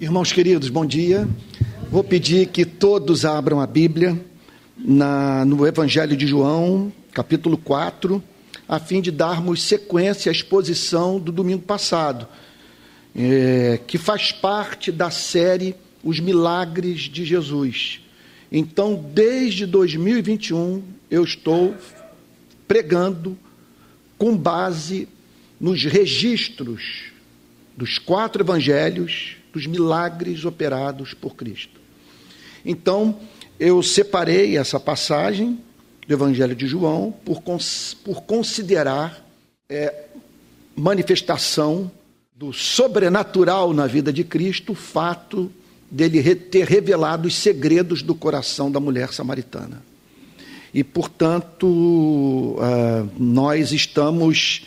Irmãos queridos, bom dia. Vou pedir que todos abram a Bíblia na, no Evangelho de João, capítulo 4, a fim de darmos sequência à exposição do domingo passado, é, que faz parte da série Os Milagres de Jesus. Então, desde 2021, eu estou pregando com base nos registros dos quatro evangelhos dos milagres operados por Cristo. Então, eu separei essa passagem do Evangelho de João por, por considerar é, manifestação do sobrenatural na vida de Cristo o fato dele ter revelado os segredos do coração da mulher samaritana. E, portanto, uh, nós estamos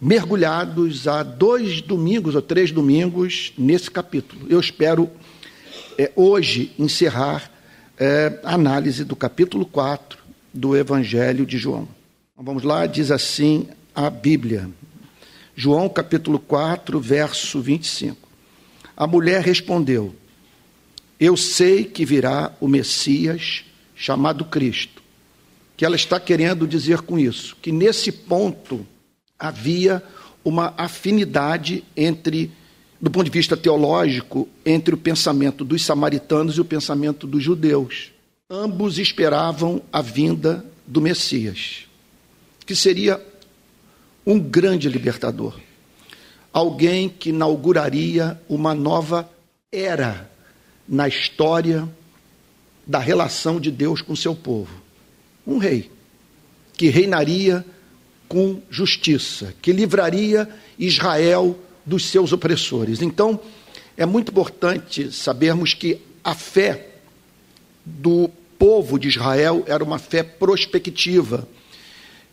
mergulhados há dois domingos ou três domingos nesse capítulo. Eu espero é, hoje encerrar é, a análise do capítulo 4 do Evangelho de João. Então, vamos lá, diz assim a Bíblia. João capítulo 4, verso 25. A mulher respondeu: Eu sei que virá o Messias chamado Cristo. Que ela está querendo dizer com isso? Que nesse ponto havia uma afinidade entre, do ponto de vista teológico, entre o pensamento dos samaritanos e o pensamento dos judeus. Ambos esperavam a vinda do Messias, que seria um grande libertador, alguém que inauguraria uma nova era na história da relação de Deus com seu povo. Um rei que reinaria com justiça, que livraria Israel dos seus opressores. Então, é muito importante sabermos que a fé do povo de Israel era uma fé prospectiva.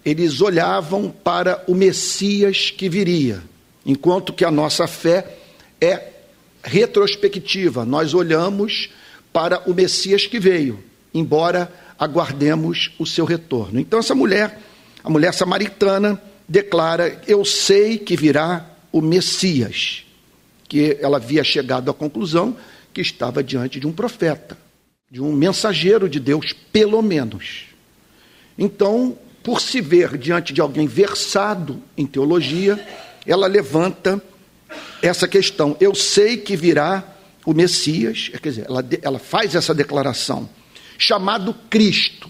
Eles olhavam para o Messias que viria, enquanto que a nossa fé é retrospectiva. Nós olhamos para o Messias que veio, embora aguardemos o seu retorno. Então, essa mulher a mulher samaritana declara: Eu sei que virá o Messias, que ela havia chegado à conclusão que estava diante de um profeta, de um mensageiro de Deus, pelo menos. Então, por se ver diante de alguém versado em teologia, ela levanta essa questão. Eu sei que virá o Messias, quer dizer, ela, ela faz essa declaração, chamado Cristo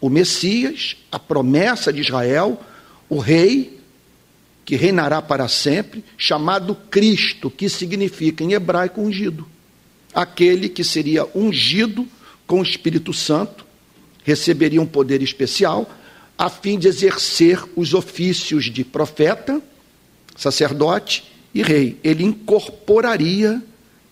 o Messias, a promessa de Israel, o rei que reinará para sempre, chamado Cristo, que significa em hebraico ungido. Aquele que seria ungido com o Espírito Santo, receberia um poder especial, a fim de exercer os ofícios de profeta, sacerdote e rei. Ele incorporaria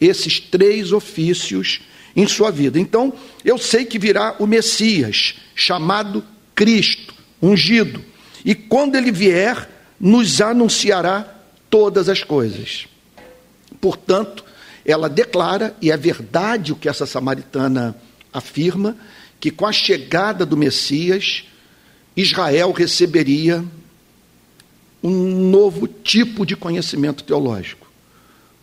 esses três ofícios em sua vida. Então, eu sei que virá o Messias, chamado Cristo, ungido, e quando ele vier, nos anunciará todas as coisas. Portanto, ela declara, e é verdade o que essa samaritana afirma, que com a chegada do Messias, Israel receberia um novo tipo de conhecimento teológico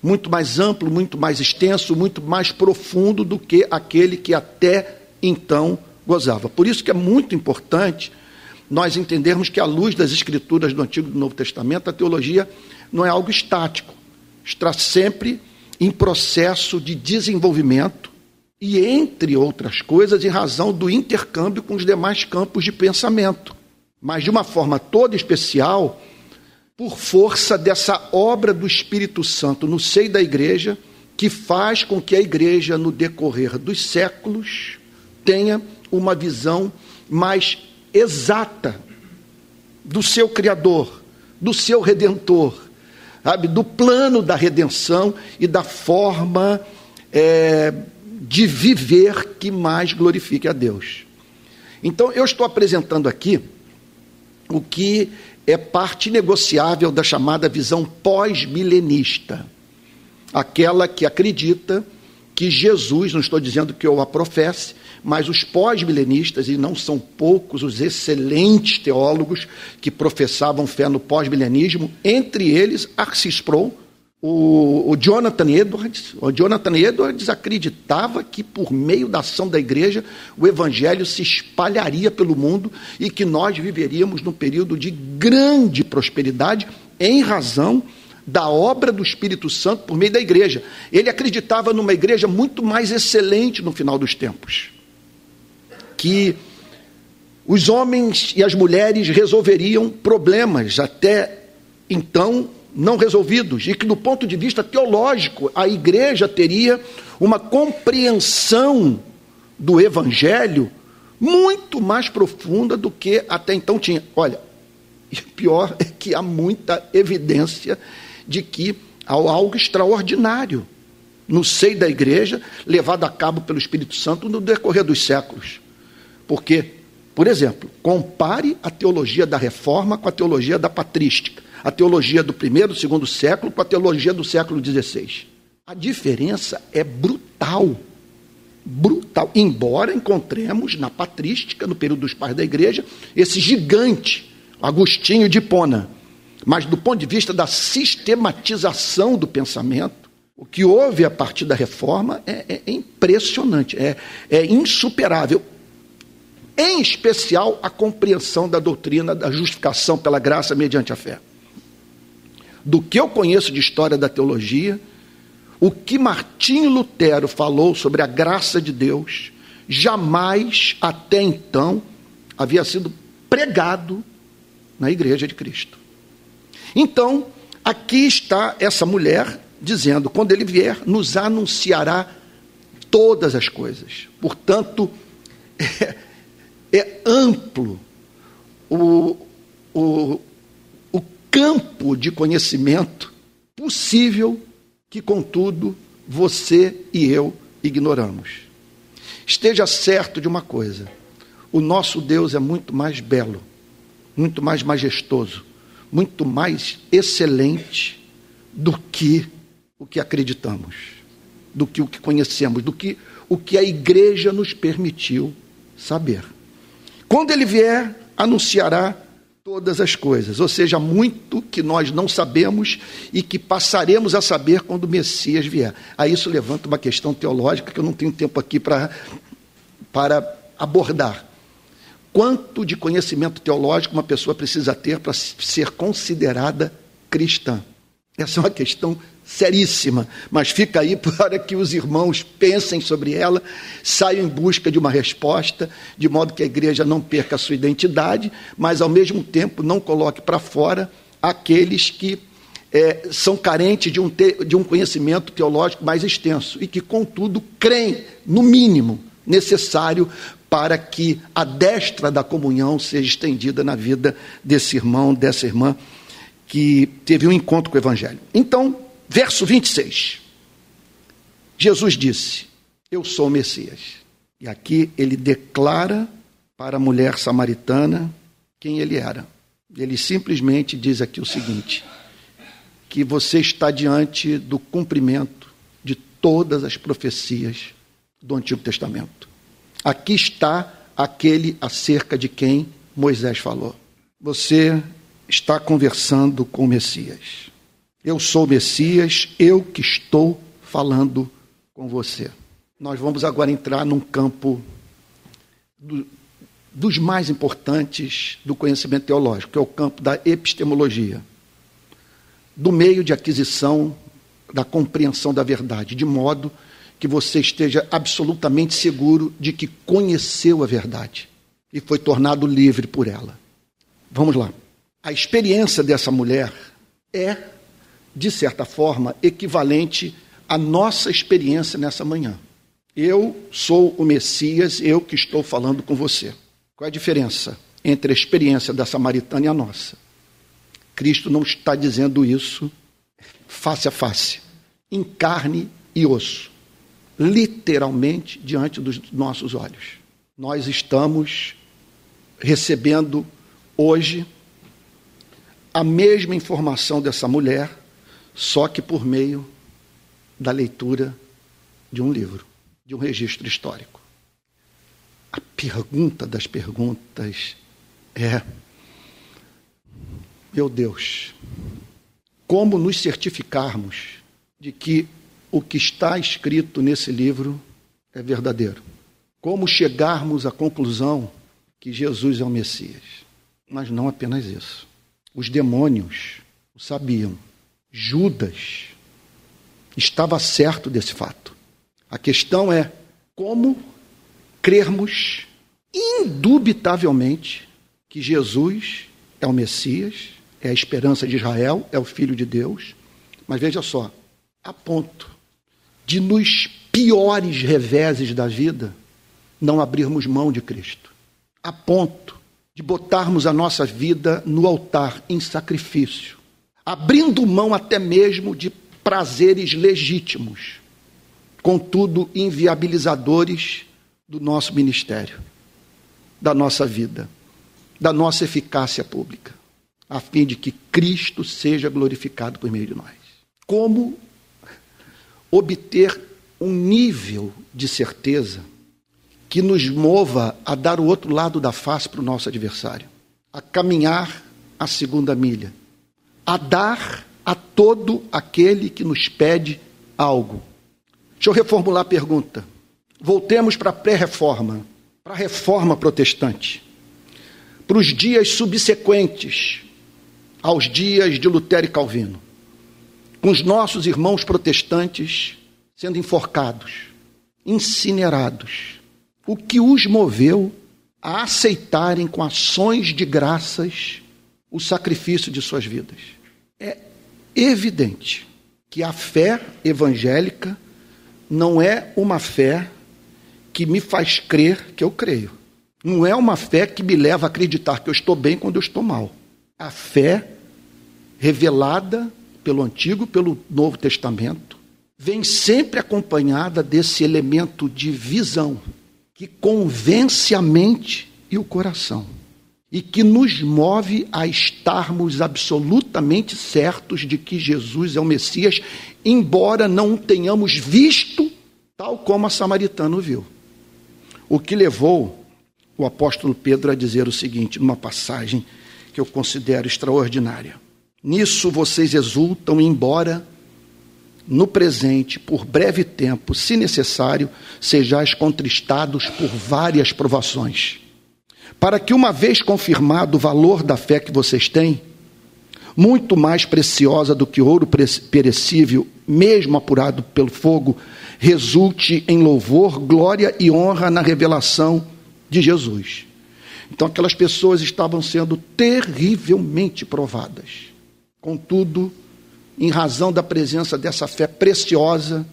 muito mais amplo, muito mais extenso, muito mais profundo do que aquele que até então gozava. Por isso que é muito importante nós entendermos que, à luz das escrituras do Antigo e do Novo Testamento, a teologia não é algo estático, está sempre em processo de desenvolvimento e, entre outras coisas, em razão do intercâmbio com os demais campos de pensamento. Mas, de uma forma toda especial, por força dessa obra do Espírito Santo no seio da igreja, que faz com que a igreja, no decorrer dos séculos, tenha uma visão mais exata do seu Criador, do seu Redentor, sabe? do plano da redenção e da forma é, de viver que mais glorifique a Deus. Então, eu estou apresentando aqui o que é parte negociável da chamada visão pós-milenista, aquela que acredita que Jesus, não estou dizendo que eu a professe, mas os pós-milenistas, e não são poucos os excelentes teólogos que professavam fé no pós-milenismo, entre eles Arcis Sproul, O, o, Jonathan Edwards, o Jonathan Edwards acreditava que por meio da ação da igreja o evangelho se espalharia pelo mundo e que nós viveríamos num período de grande prosperidade em razão da obra do Espírito Santo por meio da igreja. Ele acreditava numa igreja muito mais excelente no final dos tempos. Que os homens e as mulheres resolveriam problemas até então não resolvidos, e que, do ponto de vista teológico, a igreja teria uma compreensão do evangelho muito mais profunda do que até então tinha. Olha, e pior é que há muita evidência de que há algo extraordinário no seio da igreja, levado a cabo pelo Espírito Santo no decorrer dos séculos. Porque, por exemplo, compare a teologia da reforma com a teologia da patrística a teologia do primeiro, segundo século com a teologia do século XVI. A diferença é brutal. Brutal. Embora encontremos na patrística, no período dos pais da igreja, esse gigante, Agostinho de Hipona. Mas do ponto de vista da sistematização do pensamento, o que houve a partir da reforma é, é impressionante, é, é insuperável em especial a compreensão da doutrina da justificação pela graça mediante a fé do que eu conheço de história da teologia, o que Martinho Lutero falou sobre a graça de Deus, jamais até então havia sido pregado na igreja de Cristo. Então, aqui está essa mulher dizendo: quando ele vier, nos anunciará todas as coisas. Portanto, é, é amplo o, o, campo de conhecimento possível que, contudo, você e eu ignoramos. Esteja certo de uma coisa: o nosso Deus é muito mais belo, muito mais majestoso, muito mais excelente do que o que acreditamos, do que o que conhecemos, do que o que a igreja nos permitiu saber. Quando ele vier, anunciará todas as coisas, ou seja, muito que nós não sabemos e que passaremos a saber quando o Messias vier. Aí isso levanta uma questão teológica que eu não tenho tempo aqui para, para abordar. Quanto de conhecimento teológico uma pessoa precisa ter para ser considerada cristã? Essa é uma questão seríssima, mas fica aí para que os irmãos pensem sobre ela, saiam em busca de uma resposta, de modo que a igreja não perca a sua identidade, mas ao mesmo tempo não coloque para fora aqueles que é, são carentes de um, te, de um conhecimento teológico mais extenso e que, contudo, creem, no mínimo, necessário para que a destra da comunhão seja estendida na vida desse irmão, dessa irmã que teve um encontro com o Evangelho. Então, Verso 26. Jesus disse: Eu sou o Messias. E aqui ele declara para a mulher samaritana quem ele era. Ele simplesmente diz aqui o seguinte: que você está diante do cumprimento de todas as profecias do Antigo Testamento. Aqui está aquele acerca de quem Moisés falou. Você está conversando com o Messias. Eu sou o Messias, eu que estou falando com você. Nós vamos agora entrar num campo do, dos mais importantes do conhecimento teológico, que é o campo da epistemologia, do meio de aquisição da compreensão da verdade, de modo que você esteja absolutamente seguro de que conheceu a verdade e foi tornado livre por ela. Vamos lá. A experiência dessa mulher é de certa forma, equivalente à nossa experiência nessa manhã. Eu sou o Messias, eu que estou falando com você. Qual é a diferença entre a experiência da samaritana e a nossa? Cristo não está dizendo isso face a face, em carne e osso, literalmente diante dos nossos olhos. Nós estamos recebendo hoje a mesma informação dessa mulher só que por meio da leitura de um livro, de um registro histórico. A pergunta das perguntas é: meu Deus, como nos certificarmos de que o que está escrito nesse livro é verdadeiro. Como chegarmos à conclusão que Jesus é o Messias. Mas não apenas isso. Os demônios o sabiam. Judas estava certo desse fato. A questão é como crermos indubitavelmente que Jesus é o Messias, é a esperança de Israel, é o Filho de Deus. Mas veja só, a ponto de nos piores reveses da vida não abrirmos mão de Cristo, a ponto de botarmos a nossa vida no altar em sacrifício, abrindo mão até mesmo de prazeres legítimos, contudo inviabilizadores do nosso ministério, da nossa vida, da nossa eficácia pública, a fim de que Cristo seja glorificado por meio de nós. Como obter um nível de certeza que nos mova a dar o outro lado da face para o nosso adversário, a caminhar a segunda milha, a dar a todo aquele que nos pede algo. Deixa eu reformular a pergunta. Voltemos para a pré-reforma, para a reforma protestante, para os dias subsequentes aos dias de Lutero e Calvino com os nossos irmãos protestantes sendo enforcados, incinerados. O que os moveu a aceitarem com ações de graças o sacrifício de suas vidas? É evidente que a fé evangélica não é uma fé que me faz crer que eu creio. Não é uma fé que me leva a acreditar que eu estou bem quando eu estou mal. A fé revelada pelo Antigo, pelo Novo Testamento, vem sempre acompanhada desse elemento de visão que convence a mente e o coração e que nos move a estarmos absolutamente certos de que Jesus é o Messias, embora não o tenhamos visto tal como a samaritana viu. O que levou o apóstolo Pedro a dizer o seguinte, numa passagem que eu considero extraordinária. Nisso vocês exultam, embora no presente, por breve tempo, se necessário, sejais contristados por várias provações, para que, uma vez confirmado o valor da fé que vocês têm, muito mais preciosa do que ouro perecível, mesmo apurado pelo fogo, resulte em louvor, glória e honra na revelação de Jesus. Então, aquelas pessoas estavam sendo terrivelmente provadas Contudo, em razão da presença dessa fé preciosa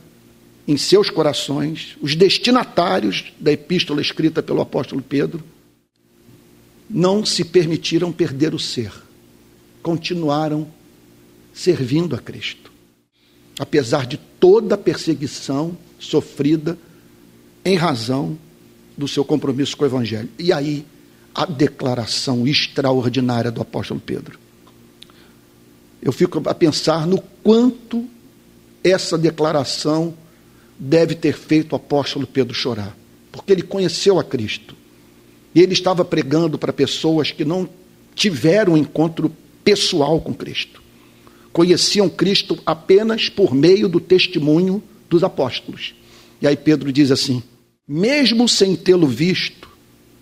em seus corações, os destinatários da epístola escrita pelo apóstolo Pedro não se permitiram perder o ser, continuaram servindo a Cristo, apesar de toda a perseguição sofrida em razão do seu compromisso com o Evangelho. E aí, a declaração extraordinária do apóstolo Pedro eu fico a pensar no quanto essa declaração deve ter feito o apóstolo Pedro chorar, porque ele conheceu a Cristo. E ele estava pregando para pessoas que não tiveram um encontro pessoal com Cristo. Conheciam Cristo apenas por meio do testemunho dos apóstolos. E aí Pedro diz assim: mesmo sem tê-lo visto,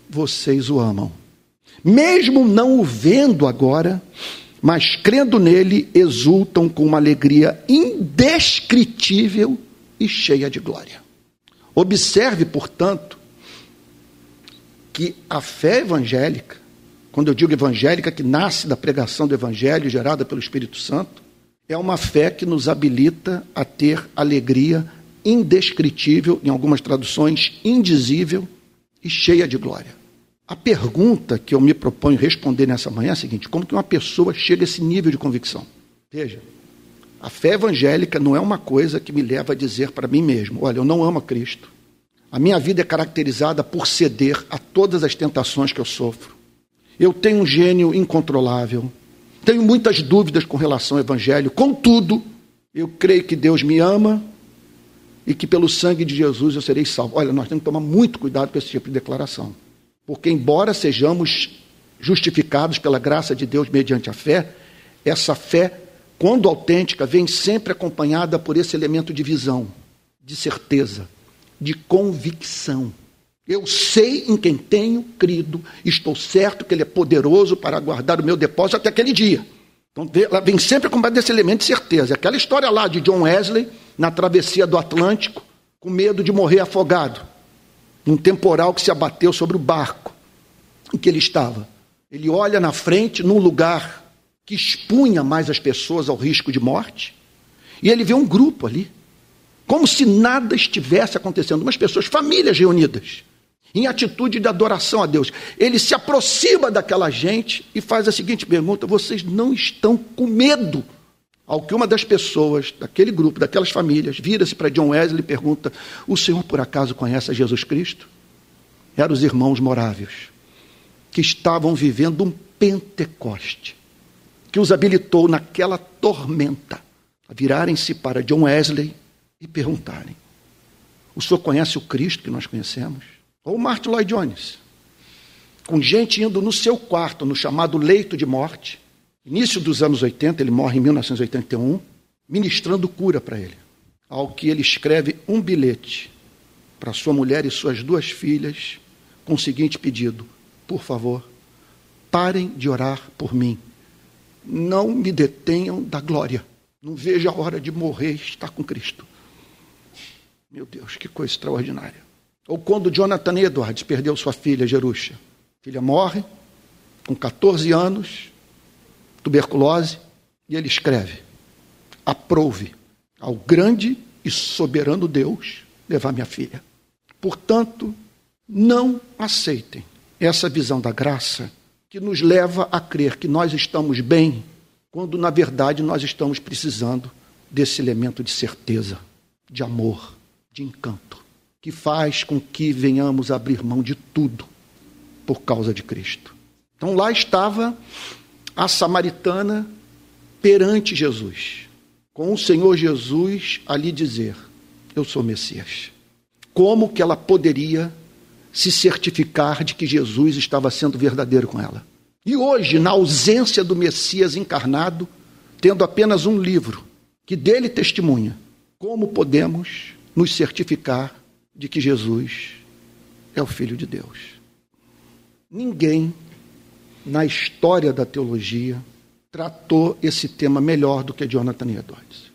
vocês o amam. Mesmo não o vendo agora, mas crendo nele, exultam com uma alegria indescritível e cheia de glória. Observe, portanto, que a fé evangélica, quando eu digo evangélica, que nasce da pregação do evangelho gerada pelo Espírito Santo, é uma fé que nos habilita a ter alegria indescritível, em algumas traduções, indizível e cheia de glória. A pergunta que eu me proponho responder nessa manhã é a seguinte: como que uma pessoa chega a esse nível de convicção? Veja, a fé evangélica não é uma coisa que me leva a dizer para mim mesmo: olha, eu não amo a Cristo. A minha vida é caracterizada por ceder a todas as tentações que eu sofro. Eu tenho um gênio incontrolável. Tenho muitas dúvidas com relação ao Evangelho. Contudo, eu creio que Deus me ama e que pelo sangue de Jesus eu serei salvo. Olha, nós temos que tomar muito cuidado com esse tipo de declaração. Porque, embora sejamos justificados pela graça de Deus mediante a fé, essa fé quando autêntica, vem sempre acompanhada por esse elemento de visão, de certeza, de convicção. Eu sei em quem tenho crido, estou certo que Ele é poderoso para guardar o meu depósito até aquele dia. Então, ela vem sempre acompanhada desse elemento de certeza. Aquela história lá de John Wesley, na travessia do Atlântico, com medo de morrer afogado, num temporal que se abateu sobre o barco em que ele estava. Ele olha na frente, num lugar que expunha mais as pessoas ao risco de morte, e ele vê um grupo ali, como se nada estivesse acontecendo, umas pessoas, famílias reunidas, em atitude de adoração a Deus. Ele se aproxima daquela gente e faz a seguinte pergunta: vocês não estão com medo? Ao que uma das pessoas daquele grupo, daquelas famílias, vira-se para John Wesley e pergunta: O senhor por acaso conhece Jesus Cristo? Eram os irmãos morávios, que estavam vivendo um Pentecoste que os habilitou naquela tormenta a virarem-se para John Wesley e perguntarem: O senhor conhece o Cristo que nós conhecemos? Ou Martin Lloyd Jones, com gente indo no seu quarto, no chamado leito de morte, início dos anos 80, ele morre em 1981, ministrando cura para ele. Ao que ele escreve um bilhete para sua mulher e suas duas filhas, com o seguinte pedido: Por favor, parem de orar por mim não me detenham da glória. Não vejo a hora de morrer e estar com Cristo. Meu Deus, que coisa extraordinária. Ou quando Jonathan Edwards perdeu sua filha, Jerusha. A filha morre, com 14 anos, tuberculose, e ele escreve: Aprove ao grande e soberano Deus levar minha filha. Portanto, não aceitem essa visão da graça que nos leva a crer que nós estamos bem, quando na verdade nós estamos precisando desse elemento de certeza, de amor, de encanto, que faz com que venhamos abrir mão de tudo por causa de Cristo. Então lá estava a samaritana perante Jesus, com o Senhor Jesus a lhe dizer: Eu sou Messias. Como que ela poderia se certificar de que Jesus estava sendo verdadeiro com ela. E hoje, na ausência do Messias encarnado, tendo apenas um livro que dele testemunha, como podemos nos certificar de que Jesus é o Filho de Deus? Ninguém na história da teologia tratou esse tema melhor do que Jonathan Edwards.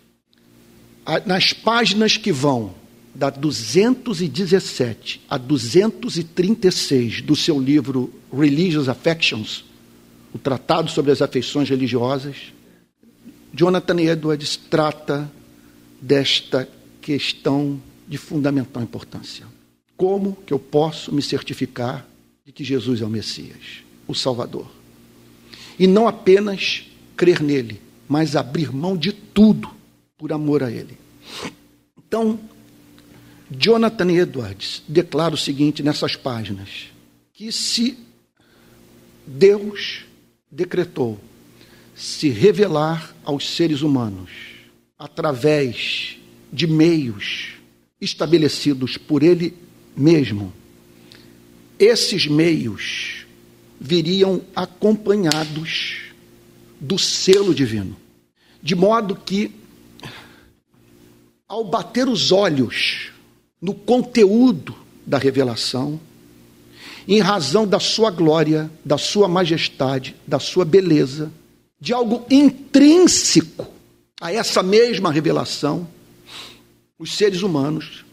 Nas páginas que vão da 217 a 236 do seu livro Religious Affections, o Tratado sobre as Afeições Religiosas, Jonathan Edwards trata desta questão de fundamental importância. Como que eu posso me certificar de que Jesus é o Messias, o Salvador? E não apenas crer nele, mas abrir mão de tudo por amor a ele. Então, Jonathan Edwards declara o seguinte nessas páginas: que se Deus decretou se revelar aos seres humanos através de meios estabelecidos por Ele mesmo, esses meios viriam acompanhados do selo divino, de modo que, ao bater os olhos no conteúdo da revelação, em razão da sua glória, da sua majestade, da sua beleza, de algo intrínseco a essa mesma revelação, os seres humanos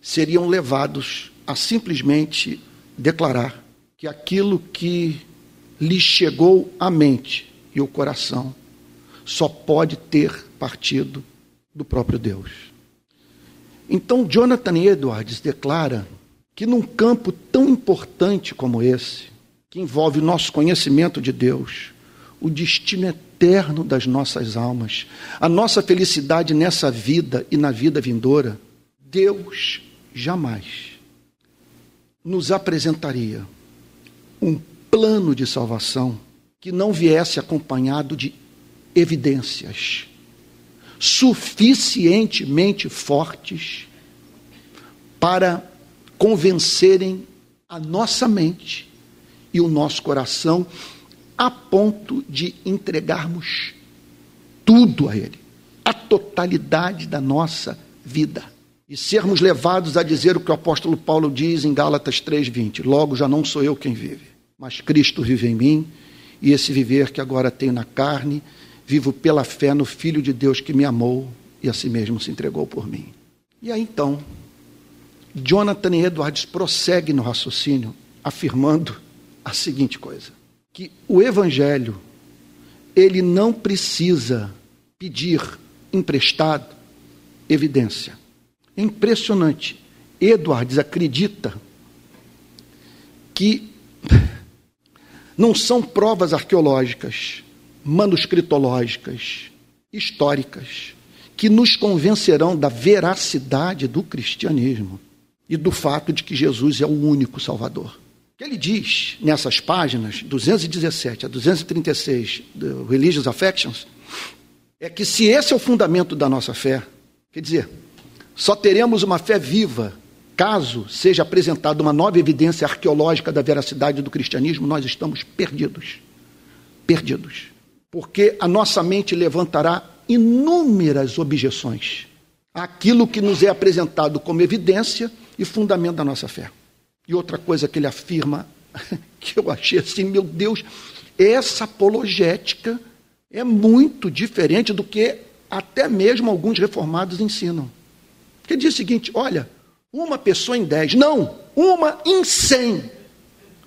seriam levados a simplesmente declarar que aquilo que lhes chegou à mente e ao coração só pode ter partido do próprio Deus. Então, Jonathan Edwards declara que num campo tão importante como esse, que envolve o nosso conhecimento de Deus, o destino eterno das nossas almas, a nossa felicidade nessa vida e na vida vindoura, Deus jamais nos apresentaria um plano de salvação que não viesse acompanhado de evidências suficientemente fortes para convencerem a nossa mente e o nosso coração a ponto de entregarmos tudo a Ele, a totalidade da nossa vida. E sermos levados a dizer o que o apóstolo Paulo diz em Gálatas 3,20: Logo já não sou eu quem vive, mas Cristo vive em mim, e esse viver que agora tenho na carne, vivo pela fé no Filho de Deus que me amou e a si mesmo se entregou por mim. E aí então, Jonathan Edwards prossegue no raciocínio, afirmando a seguinte coisa: que o Evangelho ele não precisa pedir emprestado evidência. É impressionante. Edwards acredita que não são provas arqueológicas, manuscritológicas, históricas, que nos convencerão da veracidade do cristianismo e do fato de que Jesus é o único Salvador. O que ele diz nessas páginas, 217 a 236 do Religious Affections, é que se esse é o fundamento da nossa fé, quer dizer, só teremos uma fé viva caso seja apresentada uma nova evidência arqueológica da veracidade do cristianismo, nós estamos perdidos. Perdidos. Porque a nossa mente levantará inúmeras objeções àquilo que nos é apresentado como evidência e fundamento da nossa fé. E outra coisa que ele afirma, que eu achei assim, meu Deus, essa apologética é muito diferente do que até mesmo alguns reformados ensinam. Ele diz o seguinte: olha, uma pessoa em dez, não, uma em cem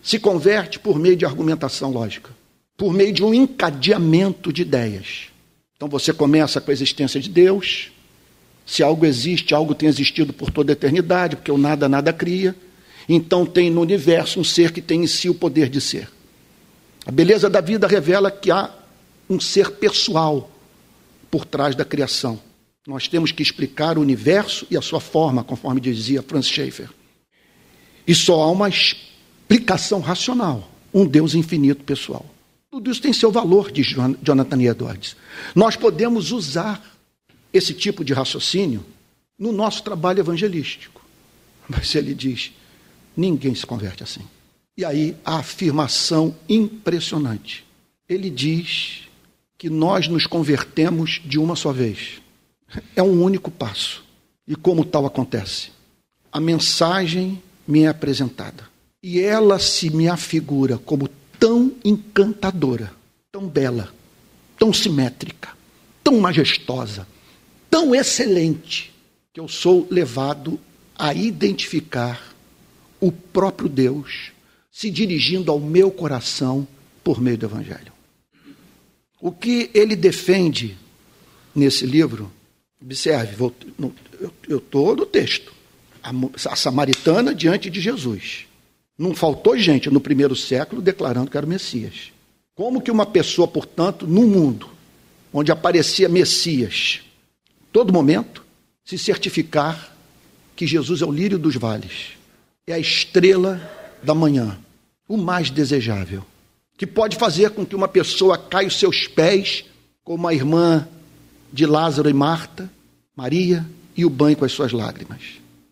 se converte por meio de argumentação lógica, por meio de um encadeamento de ideias. Então você começa com a existência de Deus. Se algo existe, algo tem existido por toda a eternidade, porque o nada nada cria. Então tem no universo um ser que tem em si o poder de ser. A beleza da vida revela que há um ser pessoal por trás da criação. Nós temos que explicar o universo e a sua forma, conforme dizia Francis Schaeffer. E só há uma explicação racional, um Deus infinito pessoal. Tudo isso tem seu valor, diz Jonathan Edwards. Nós podemos usar esse tipo de raciocínio no nosso trabalho evangelístico. Mas ele diz: ninguém se converte assim. E aí a afirmação impressionante. Ele diz que nós nos convertemos de uma só vez. É um único passo. E como tal acontece? A mensagem me é apresentada. E ela se me afigura como tão encantadora, tão bela, tão simétrica, tão majestosa, tão excelente, que eu sou levado a identificar o próprio Deus se dirigindo ao meu coração por meio do Evangelho. O que ele defende nesse livro, observe, vou, eu estou no texto, a, a samaritana diante de Jesus. Não faltou gente no primeiro século declarando que era o Messias. Como que uma pessoa, portanto, no mundo onde aparecia Messias, todo momento, se certificar que Jesus é o lírio dos vales, é a estrela da manhã, o mais desejável, que pode fazer com que uma pessoa caia os seus pés, como a irmã de Lázaro e Marta, Maria, e o banho com as suas lágrimas.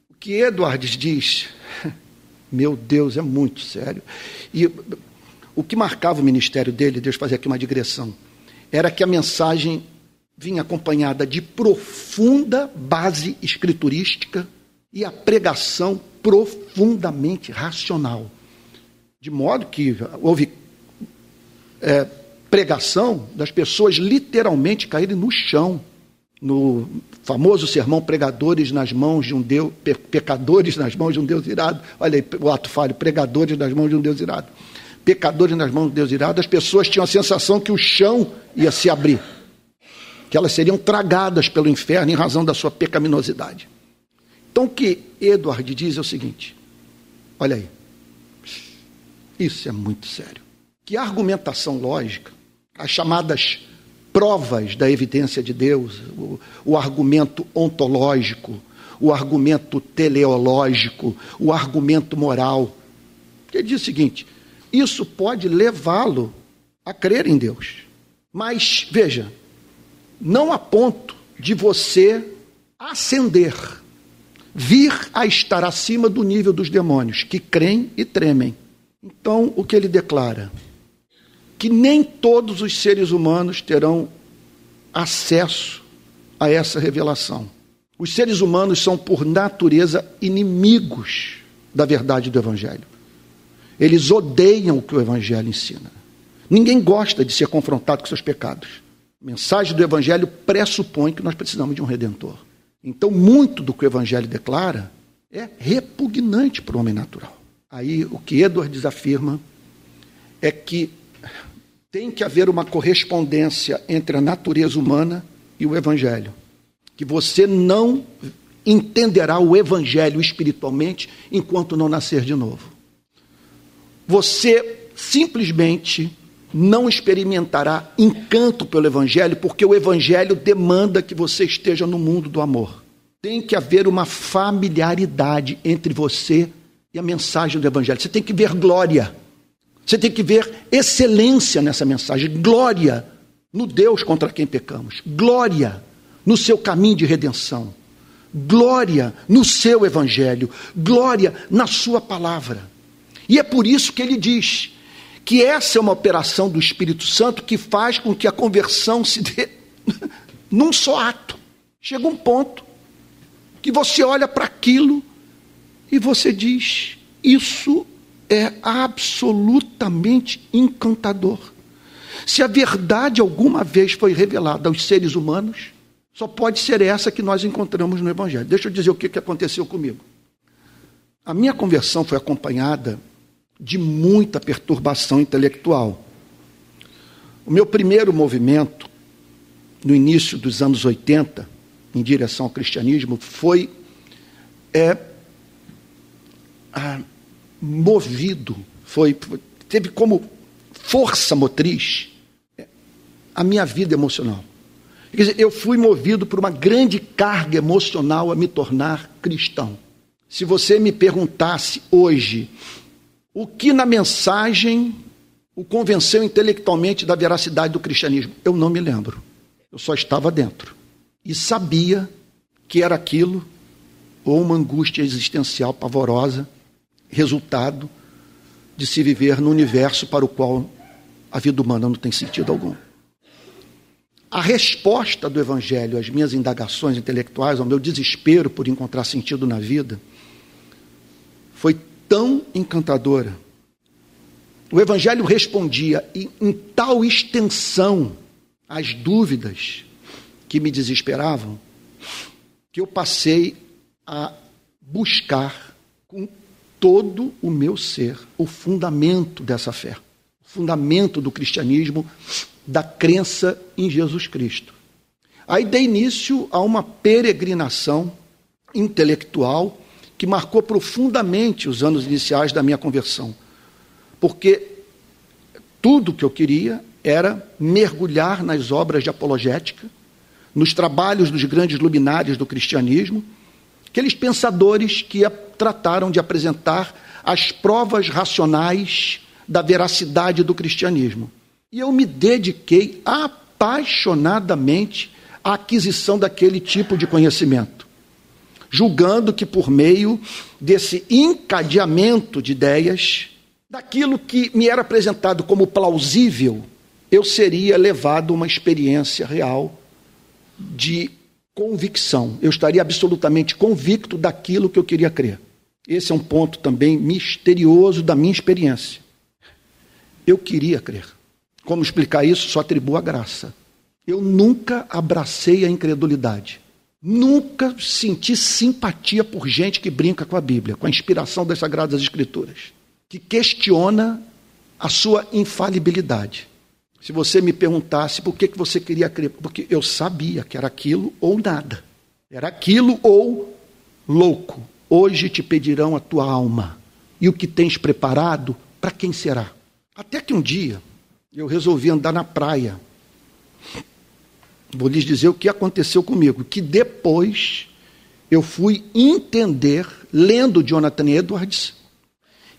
O que Edwards diz meu Deus, é muito sério. E o que marcava o ministério dele, Deus fazia aqui uma digressão, era que a mensagem vinha acompanhada de profunda base escriturística e a pregação profundamente racional. De modo que houve é, pregação das pessoas literalmente caírem no chão no famoso sermão pregadores nas mãos de um Deus, pecadores nas mãos de um Deus irado. Olha aí o ato falho, pregadores nas mãos de um Deus irado. Pecadores nas mãos de um Deus irado, as pessoas tinham a sensação que o chão ia se abrir, que elas seriam tragadas pelo inferno em razão da sua pecaminosidade. Então o que Edward diz é o seguinte: olha aí, isso é muito sério. Que argumentação lógica, as chamadas provas da evidência de Deus, o, o argumento ontológico, o argumento teleológico, o argumento moral. Ele diz o seguinte: isso pode levá-lo a crer em Deus. Mas, veja, não a ponto de você ascender, vir a estar acima do nível dos demônios, que creem e tremem. Então, o que ele declara? Que nem todos os seres humanos terão acesso a essa revelação. Os seres humanos são, por natureza, inimigos da verdade do Evangelho. Eles odeiam o que o Evangelho ensina. Ninguém gosta de ser confrontado com seus pecados. A mensagem do Evangelho pressupõe que nós precisamos de um redentor. Então, muito do que o Evangelho declara é repugnante para o homem natural. Aí, o que Edwards afirma é que tem que haver uma correspondência entre a natureza humana e o Evangelho. Que você não entenderá o Evangelho espiritualmente enquanto não nascer de novo. Você simplesmente não experimentará encanto pelo Evangelho, porque o Evangelho demanda que você esteja no mundo do amor. Tem que haver uma familiaridade entre você e a mensagem do Evangelho. Você tem que ver glória. Você tem que ver excelência nessa mensagem. Glória no Deus contra quem pecamos. Glória no seu caminho de redenção. Glória no seu Evangelho. Glória na sua palavra. E é por isso que ele diz que essa é uma operação do Espírito Santo que faz com que a conversão se dê num só ato. Chega um ponto que você olha para aquilo e você diz: Isso é absolutamente encantador. Se a verdade alguma vez foi revelada aos seres humanos, só pode ser essa que nós encontramos no Evangelho. Deixa eu dizer o que aconteceu comigo. A minha conversão foi acompanhada de muita perturbação intelectual. O meu primeiro movimento, no início dos anos 80, em direção ao cristianismo, foi é, movido, foi, teve como força motriz é, a minha vida emocional. Quer dizer, eu fui movido por uma grande carga emocional a me tornar cristão. Se você me perguntasse hoje o que na mensagem o convenceu intelectualmente da veracidade do cristianismo? Eu não me lembro. Eu só estava dentro. E sabia que era aquilo ou uma angústia existencial pavorosa, resultado de se viver no universo para o qual a vida humana não tem sentido algum. A resposta do Evangelho às minhas indagações intelectuais, ao meu desespero por encontrar sentido na vida, foi tão encantadora. O Evangelho respondia em, em tal extensão às dúvidas que me desesperavam, que eu passei a buscar com todo o meu ser o fundamento dessa fé, o fundamento do cristianismo, da crença em Jesus Cristo. Aí dei início a uma peregrinação intelectual que marcou profundamente os anos iniciais da minha conversão. Porque tudo que eu queria era mergulhar nas obras de apologética, nos trabalhos dos grandes luminares do cristianismo, aqueles pensadores que trataram de apresentar as provas racionais da veracidade do cristianismo. E eu me dediquei apaixonadamente à aquisição daquele tipo de conhecimento julgando que por meio desse encadeamento de ideias, daquilo que me era apresentado como plausível, eu seria levado a uma experiência real de convicção. Eu estaria absolutamente convicto daquilo que eu queria crer. Esse é um ponto também misterioso da minha experiência. Eu queria crer. Como explicar isso? Só atribuo a graça. Eu nunca abracei a incredulidade. Nunca senti simpatia por gente que brinca com a Bíblia, com a inspiração das Sagradas Escrituras, que questiona a sua infalibilidade. Se você me perguntasse por que, que você queria crer, porque eu sabia que era aquilo ou nada. Era aquilo ou louco. Hoje te pedirão a tua alma. E o que tens preparado, para quem será? Até que um dia eu resolvi andar na praia vou lhes dizer o que aconteceu comigo, que depois eu fui entender, lendo Jonathan Edwards,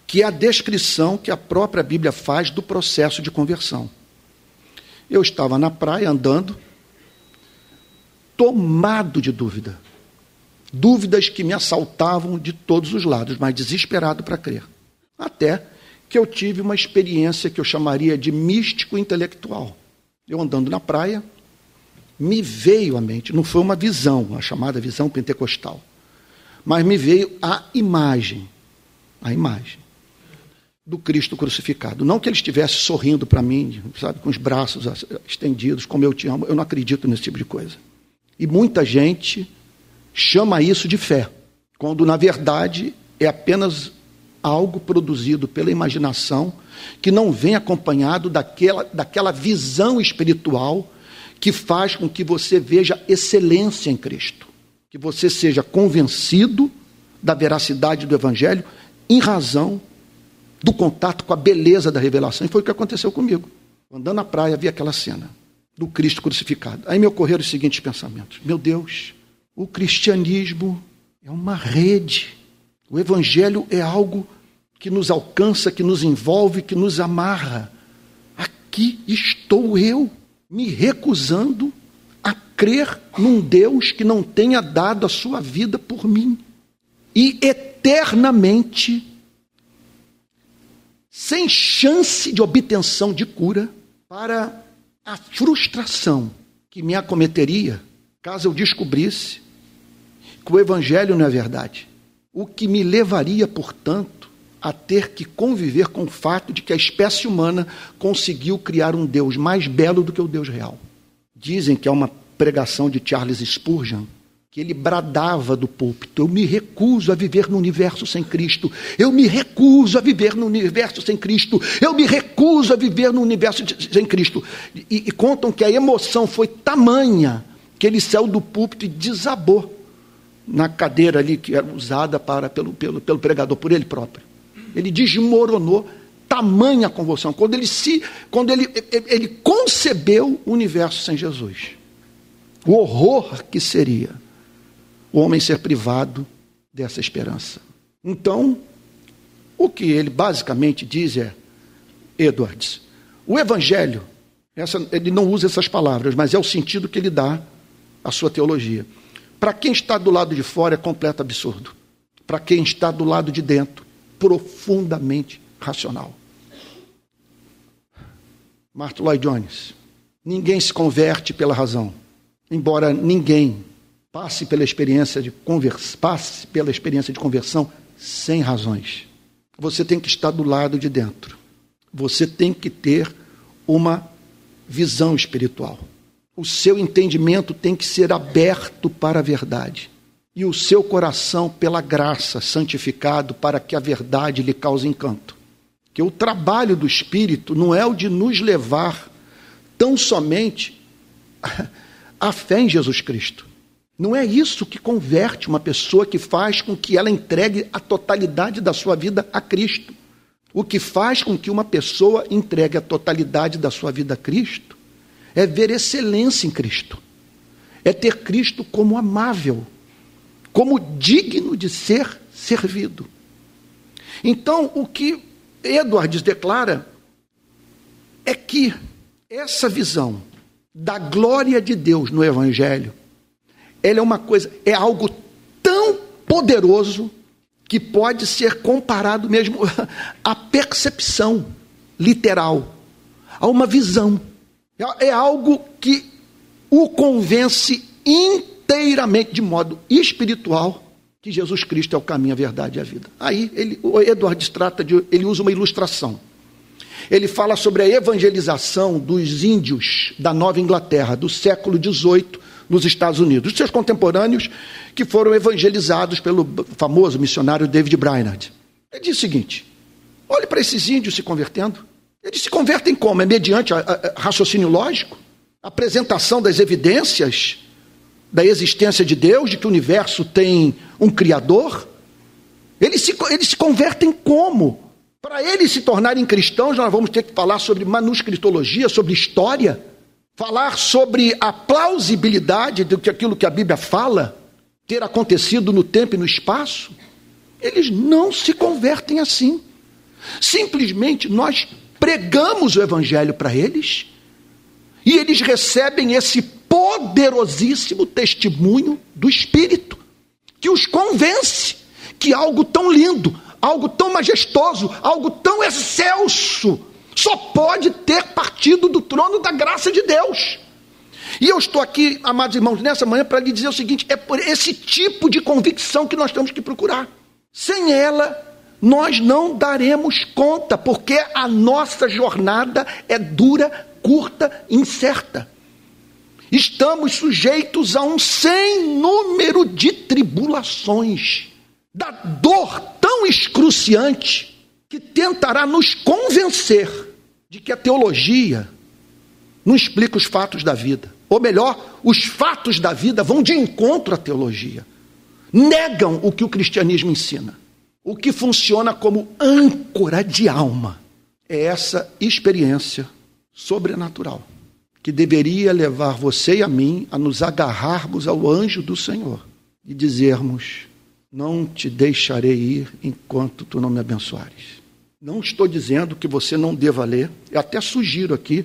que é a descrição que a própria Bíblia faz do processo de conversão. Eu estava na praia andando, tomado de dúvida. Dúvidas que me assaltavam de todos os lados, mas desesperado para crer. Até que eu tive uma experiência que eu chamaria de místico intelectual. Eu andando na praia, me veio à mente, não foi uma visão, a chamada visão pentecostal, mas me veio a imagem, a imagem do Cristo crucificado. Não que ele estivesse sorrindo para mim, sabe, com os braços estendidos, como eu te amo, eu não acredito nesse tipo de coisa. E muita gente chama isso de fé, quando na verdade é apenas algo produzido pela imaginação que não vem acompanhado daquela, daquela visão espiritual que faz com que você veja excelência em Cristo, que você seja convencido da veracidade do Evangelho em razão do contato com a beleza da revelação. E foi o que aconteceu comigo. Andando na praia, vi aquela cena do Cristo crucificado. Aí me ocorreram os seguintes pensamentos: Meu Deus, o cristianismo é uma rede. O Evangelho é algo que nos alcança, que nos envolve, que nos amarra. Aqui estou eu, me recusando a crer num Deus que não tenha dado a sua vida por mim. E eternamente, sem chance de obtenção de cura, para a frustração que me acometeria caso eu descobrisse que o Evangelho não é verdade. O que me levaria, portanto, a ter que conviver com o fato de que a espécie humana conseguiu criar um Deus mais belo do que o Deus real. Dizem que é uma pregação de Charles Spurgeon, que ele bradava do púlpito: Eu me recuso a viver no universo sem Cristo, eu me recuso a viver no universo sem Cristo, eu me recuso a viver no universo sem Cristo. E, e contam que a emoção foi tamanha que ele saiu do púlpito e desabou na cadeira ali que era usada para, pelo, pelo, pelo pregador, por ele próprio ele desmoronou tamanha convulsão, quando ele se, quando ele, ele concebeu o universo sem Jesus. O horror que seria o homem ser privado dessa esperança. Então, o que ele basicamente diz é, Edwards, o evangelho, essa, ele não usa essas palavras, mas é o sentido que ele dá à sua teologia. Para quem está do lado de fora é completo absurdo. Para quem está do lado de dentro profundamente racional. Martin Lloyd Jones. Ninguém se converte pela razão, embora ninguém passe pela experiência de convers... passe pela experiência de conversão sem razões. Você tem que estar do lado de dentro. Você tem que ter uma visão espiritual. O seu entendimento tem que ser aberto para a verdade e o seu coração pela graça santificado para que a verdade lhe cause encanto. Que o trabalho do Espírito não é o de nos levar tão somente à fé em Jesus Cristo. Não é isso que converte uma pessoa que faz com que ela entregue a totalidade da sua vida a Cristo. O que faz com que uma pessoa entregue a totalidade da sua vida a Cristo é ver excelência em Cristo, é ter Cristo como amável, como digno de ser servido. Então, o que Edwards declara é que essa visão da glória de Deus no Evangelho, ela é uma coisa, é algo tão poderoso que pode ser comparado mesmo à percepção literal, a uma visão. É, algo que o convence inteiramente de modo espiritual, que Jesus Cristo é o caminho, a verdade e a vida. Aí ele, o Edward trata de, ele usa uma ilustração. Ele fala sobre a evangelização dos índios da Nova Inglaterra, do século XVIII, nos Estados Unidos, os seus contemporâneos que foram evangelizados pelo famoso missionário David Brainerd. Ele diz o seguinte: olhe para esses índios se convertendo. Eles se convertem como? É mediante a, a, a raciocínio lógico? Apresentação das evidências da existência de Deus, de que o universo tem um Criador, eles se, eles se convertem como? Para eles se tornarem cristãos, nós vamos ter que falar sobre manuscritologia, sobre história, falar sobre a plausibilidade do que aquilo que a Bíblia fala ter acontecido no tempo e no espaço. Eles não se convertem assim. Simplesmente nós pregamos o Evangelho para eles e eles recebem esse poderosíssimo testemunho do Espírito, que os convence que algo tão lindo, algo tão majestoso, algo tão excelso, só pode ter partido do trono da graça de Deus. E eu estou aqui, amados irmãos, nessa manhã para lhe dizer o seguinte: é por esse tipo de convicção que nós temos que procurar. Sem ela, nós não daremos conta, porque a nossa jornada é dura, curta, incerta. Estamos sujeitos a um sem número de tribulações, da dor tão excruciante que tentará nos convencer de que a teologia não explica os fatos da vida. Ou melhor, os fatos da vida vão de encontro à teologia. Negam o que o cristianismo ensina. O que funciona como âncora de alma é essa experiência sobrenatural que deveria levar você e a mim a nos agarrarmos ao anjo do Senhor e dizermos: Não te deixarei ir enquanto tu não me abençoares. Não estou dizendo que você não deva ler, eu até sugiro aqui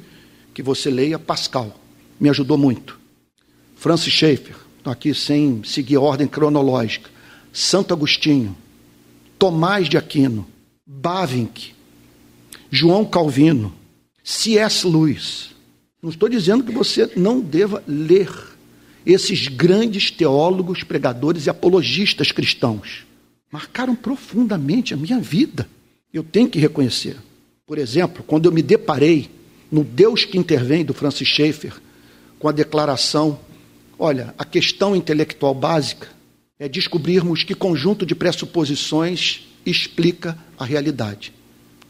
que você leia Pascal, me ajudou muito. Francis Schaeffer, aqui sem seguir a ordem cronológica. Santo Agostinho, Tomás de Aquino, Bavinck, João Calvino, C.S. Lewis. Não estou dizendo que você não deva ler esses grandes teólogos, pregadores e apologistas cristãos. Marcaram profundamente a minha vida. Eu tenho que reconhecer. Por exemplo, quando eu me deparei no Deus que intervém do Francis Schaeffer, com a declaração: olha, a questão intelectual básica é descobrirmos que conjunto de pressuposições explica a realidade.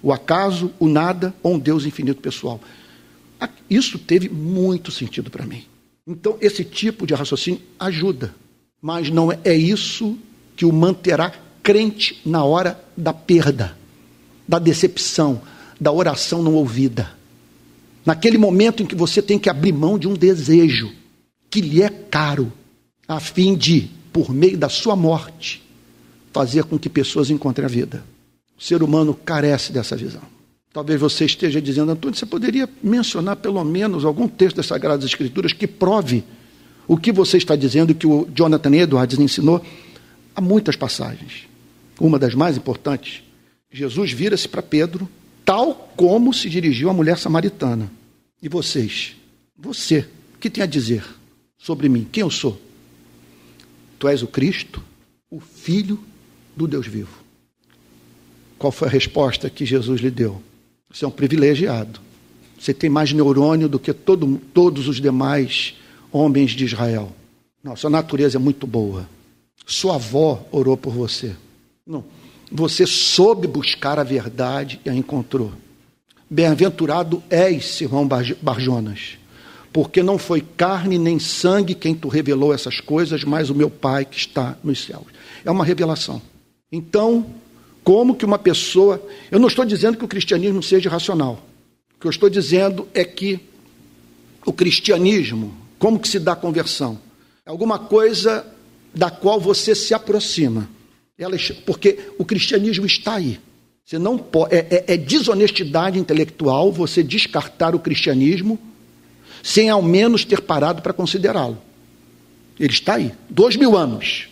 O acaso, o nada ou um Deus infinito pessoal. Isso teve muito sentido para mim. Então, esse tipo de raciocínio ajuda, mas não é isso que o manterá crente na hora da perda, da decepção, da oração não ouvida. Naquele momento em que você tem que abrir mão de um desejo que lhe é caro, a fim de por meio da sua morte, fazer com que pessoas encontrem a vida. O ser humano carece dessa visão. Talvez você esteja dizendo, Antônio, você poderia mencionar pelo menos algum texto das Sagradas Escrituras que prove o que você está dizendo que o Jonathan Edwards ensinou? Há muitas passagens. Uma das mais importantes, Jesus vira-se para Pedro, tal como se dirigiu à mulher samaritana. E vocês? Você, o que tem a dizer sobre mim? Quem eu sou? Tu és o Cristo, o Filho do Deus vivo. Qual foi a resposta que Jesus lhe deu? Você é um privilegiado. Você tem mais neurônio do que todo, todos os demais homens de Israel. Não, sua natureza é muito boa. Sua avó orou por você. Não. Você soube buscar a verdade e a encontrou. Bem-aventurado és, Simão Barjonas, porque não foi carne nem sangue quem tu revelou essas coisas, mas o meu Pai que está nos céus. É uma revelação. Então, como que uma pessoa. Eu não estou dizendo que o cristianismo seja racional. O que eu estou dizendo é que o cristianismo, como que se dá a conversão? É alguma coisa da qual você se aproxima. Porque o cristianismo está aí. Você não pode, é, é, é desonestidade intelectual você descartar o cristianismo sem ao menos ter parado para considerá-lo. Ele está aí, dois mil anos.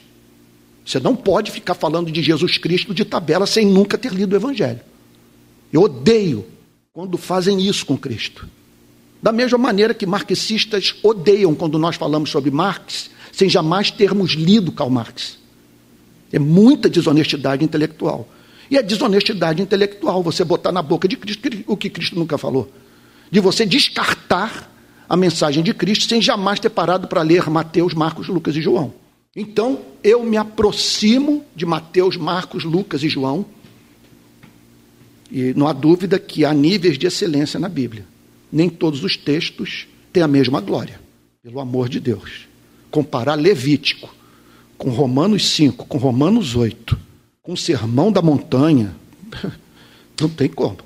Você não pode ficar falando de Jesus Cristo de tabela sem nunca ter lido o Evangelho. Eu odeio quando fazem isso com Cristo. Da mesma maneira que marxistas odeiam quando nós falamos sobre Marx sem jamais termos lido Karl Marx. É muita desonestidade intelectual. E é desonestidade intelectual você botar na boca de Cristo o que Cristo nunca falou. De você descartar a mensagem de Cristo sem jamais ter parado para ler Mateus, Marcos, Lucas e João. Então, eu me aproximo de Mateus, Marcos, Lucas e João, e não há dúvida que há níveis de excelência na Bíblia. Nem todos os textos têm a mesma glória, pelo amor de Deus. Comparar Levítico com Romanos 5, com Romanos 8, com o Sermão da Montanha, não tem como.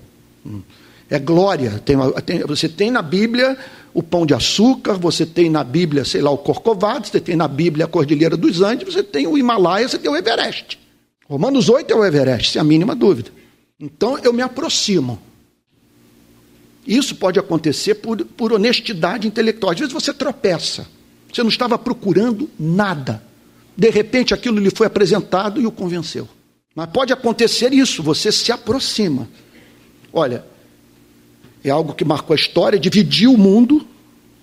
É glória. Tem, tem, você tem na Bíblia o pão de açúcar, você tem na Bíblia, sei lá, o Corcovado, você tem na Bíblia a Cordilheira dos Andes, você tem o Himalaia, você tem o Everest. Romanos 8 é o Everest, sem a mínima dúvida. Então eu me aproximo. Isso pode acontecer por, por honestidade intelectual. Às vezes você tropeça, você não estava procurando nada. De repente aquilo lhe foi apresentado e o convenceu. Mas pode acontecer isso, você se aproxima. Olha, é algo que marcou a história, dividiu o mundo,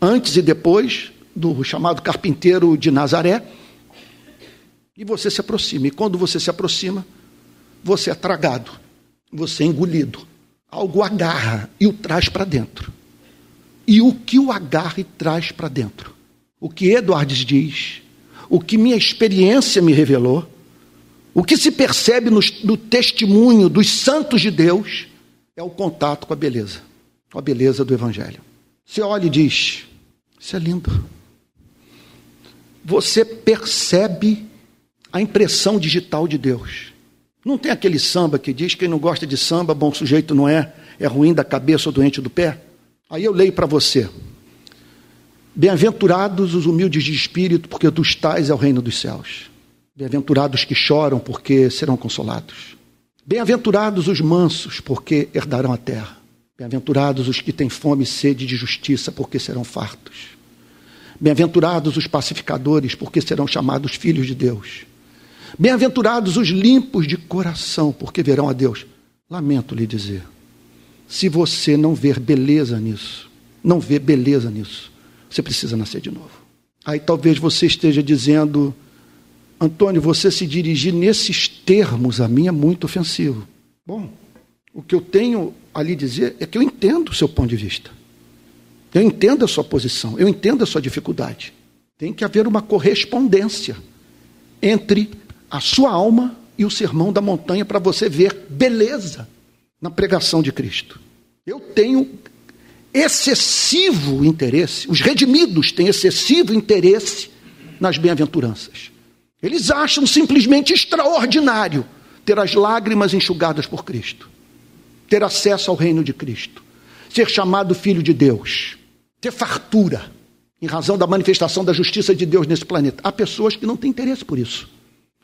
antes e depois do chamado carpinteiro de Nazaré, e você se aproxima. E quando você se aproxima, você é tragado, você é engolido. Algo agarra e o traz para dentro. E o que o agarra e traz para dentro? O que Eduardes diz, o que minha experiência me revelou, o que se percebe no, no testemunho dos santos de Deus é o contato com a beleza, com a beleza do Evangelho. Você olha e diz: Isso é lindo. Você percebe a impressão digital de Deus. Não tem aquele samba que diz: quem não gosta de samba, bom sujeito não é, é ruim da cabeça ou doente do pé? Aí eu leio para você. Bem-aventurados os humildes de espírito, porque dos tais é o reino dos céus. Bem-aventurados que choram, porque serão consolados. Bem-aventurados os mansos, porque herdarão a terra. Bem-aventurados os que têm fome e sede de justiça, porque serão fartos. Bem-aventurados os pacificadores, porque serão chamados filhos de Deus. Bem-aventurados os limpos de coração, porque verão a Deus. Lamento lhe dizer, se você não ver beleza nisso, não vê beleza nisso, você precisa nascer de novo. Aí talvez você esteja dizendo, Antônio, você se dirigir nesses termos a mim é muito ofensivo. Bom, o que eu tenho ali dizer é que eu entendo o seu ponto de vista. Eu entendo a sua posição, eu entendo a sua dificuldade. Tem que haver uma correspondência entre a sua alma e o sermão da montanha para você ver beleza na pregação de Cristo. Eu tenho excessivo interesse, os redimidos têm excessivo interesse nas bem-aventuranças. Eles acham simplesmente extraordinário ter as lágrimas enxugadas por Cristo, ter acesso ao reino de Cristo, ser chamado filho de Deus, ter fartura, em razão da manifestação da justiça de Deus nesse planeta. Há pessoas que não têm interesse por isso.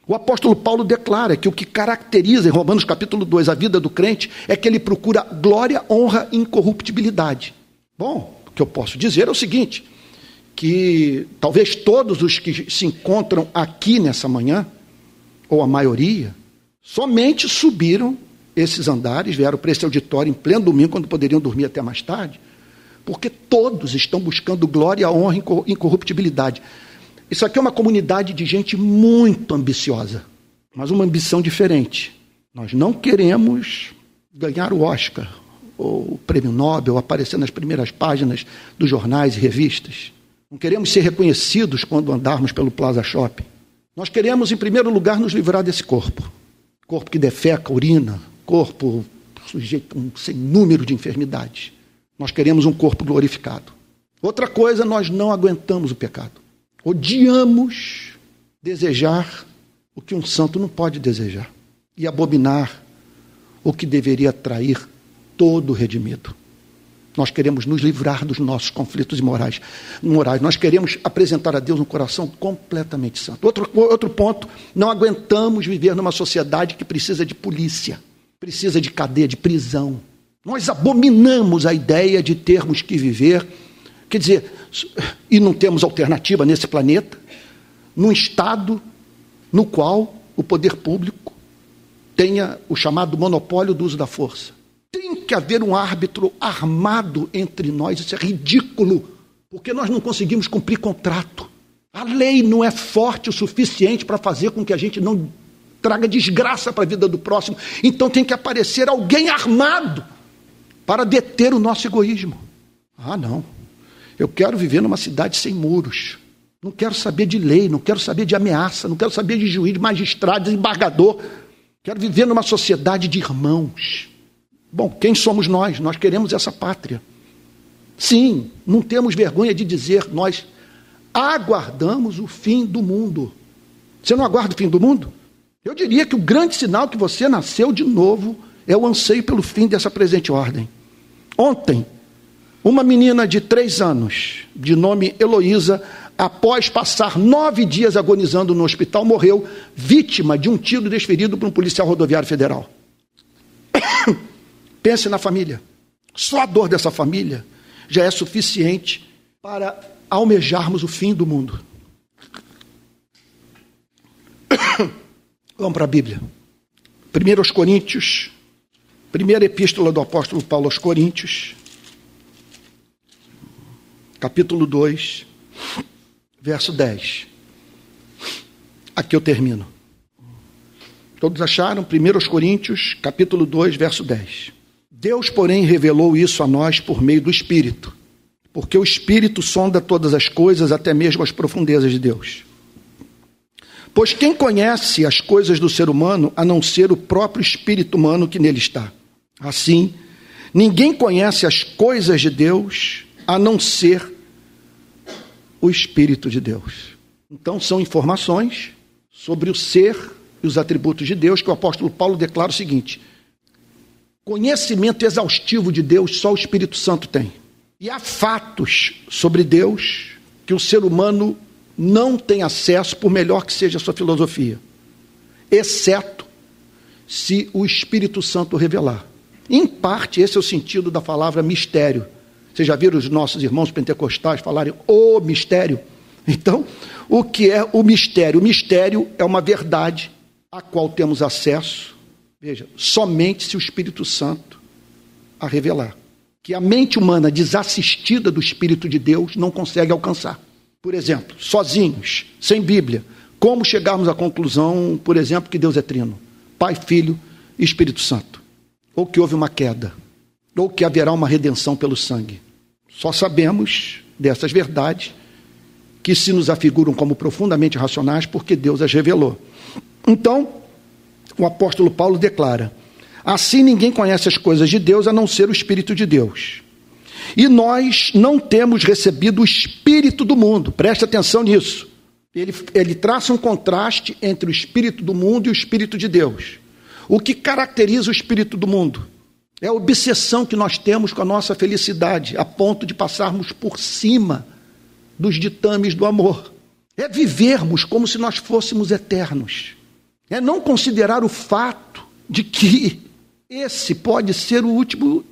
O apóstolo Paulo declara que o que caracteriza em Romanos capítulo 2 a vida do crente é que ele procura glória, honra e incorruptibilidade. Bom, o que eu posso dizer é o seguinte: que talvez todos os que se encontram aqui nessa manhã, ou a maioria, somente subiram esses andares, vieram para esse auditório em pleno domingo, quando poderiam dormir até mais tarde, porque todos estão buscando glória, honra e incorruptibilidade. Isso aqui é uma comunidade de gente muito ambiciosa, mas uma ambição diferente. Nós não queremos ganhar o Oscar, ou o prêmio Nobel, aparecer nas primeiras páginas dos jornais e revistas. Não queremos ser reconhecidos quando andarmos pelo Plaza Shopping. Nós queremos, em primeiro lugar, nos livrar desse corpo. Corpo que defeca, urina, corpo sujeito a um sem número de enfermidades. Nós queremos um corpo glorificado. Outra coisa, nós não aguentamos o pecado. Odiamos desejar o que um santo não pode desejar e abominar o que deveria atrair todo redimido. Nós queremos nos livrar dos nossos conflitos morais. morais. Nós queremos apresentar a Deus um coração completamente santo. Outro, outro ponto, não aguentamos viver numa sociedade que precisa de polícia, precisa de cadeia, de prisão. Nós abominamos a ideia de termos que viver, quer dizer, e não temos alternativa nesse planeta, num estado no qual o poder público tenha o chamado monopólio do uso da força. Tem que haver um árbitro armado entre nós, isso é ridículo, porque nós não conseguimos cumprir contrato. A lei não é forte o suficiente para fazer com que a gente não traga desgraça para a vida do próximo. Então tem que aparecer alguém armado para deter o nosso egoísmo. Ah, não. Eu quero viver numa cidade sem muros. Não quero saber de lei, não quero saber de ameaça, não quero saber de juiz, magistrado, de embargador. Quero viver numa sociedade de irmãos. Bom, quem somos nós? Nós queremos essa pátria. Sim, não temos vergonha de dizer, nós aguardamos o fim do mundo. Você não aguarda o fim do mundo? Eu diria que o grande sinal que você nasceu de novo é o anseio pelo fim dessa presente ordem. Ontem, uma menina de três anos, de nome Heloísa, após passar nove dias agonizando no hospital, morreu vítima de um tiro desferido por um policial rodoviário federal. Pense na família. Só a dor dessa família já é suficiente para almejarmos o fim do mundo. Vamos para a Bíblia. Primeiro aos Coríntios, primeira epístola do apóstolo Paulo aos Coríntios, capítulo 2, verso 10. Aqui eu termino. Todos acharam? 1 Coríntios, capítulo 2, verso 10. Deus, porém, revelou isso a nós por meio do Espírito, porque o Espírito sonda todas as coisas, até mesmo as profundezas de Deus. Pois quem conhece as coisas do ser humano a não ser o próprio espírito humano que nele está? Assim, ninguém conhece as coisas de Deus a não ser o Espírito de Deus. Então, são informações sobre o ser e os atributos de Deus que o apóstolo Paulo declara o seguinte: conhecimento exaustivo de Deus só o Espírito Santo tem. E há fatos sobre Deus que o ser humano não tem acesso, por melhor que seja a sua filosofia, exceto se o Espírito Santo revelar. Em parte, esse é o sentido da palavra mistério. Vocês já viram os nossos irmãos pentecostais falarem o mistério? Então, o que é o mistério? O mistério é uma verdade a qual temos acesso, veja, somente se o Espírito Santo a revelar. Que a mente humana desassistida do Espírito de Deus não consegue alcançar. Por exemplo, sozinhos, sem Bíblia, como chegarmos à conclusão, por exemplo, que Deus é trino? Pai, Filho e Espírito Santo. Ou que houve uma queda, ou que haverá uma redenção pelo sangue. Só sabemos dessas verdades que se nos afiguram como profundamente racionais porque Deus as revelou. Então, o apóstolo Paulo declara: Assim ninguém conhece as coisas de Deus a não ser o Espírito de Deus. E nós não temos recebido o Espírito do mundo, preste atenção nisso. Ele, ele traça um contraste entre o Espírito do mundo e o Espírito de Deus. O que caracteriza o Espírito do mundo? É a obsessão que nós temos com a nossa felicidade, a ponto de passarmos por cima dos ditames do amor. É vivermos como se nós fôssemos eternos. É não considerar o fato de que esse pode ser o último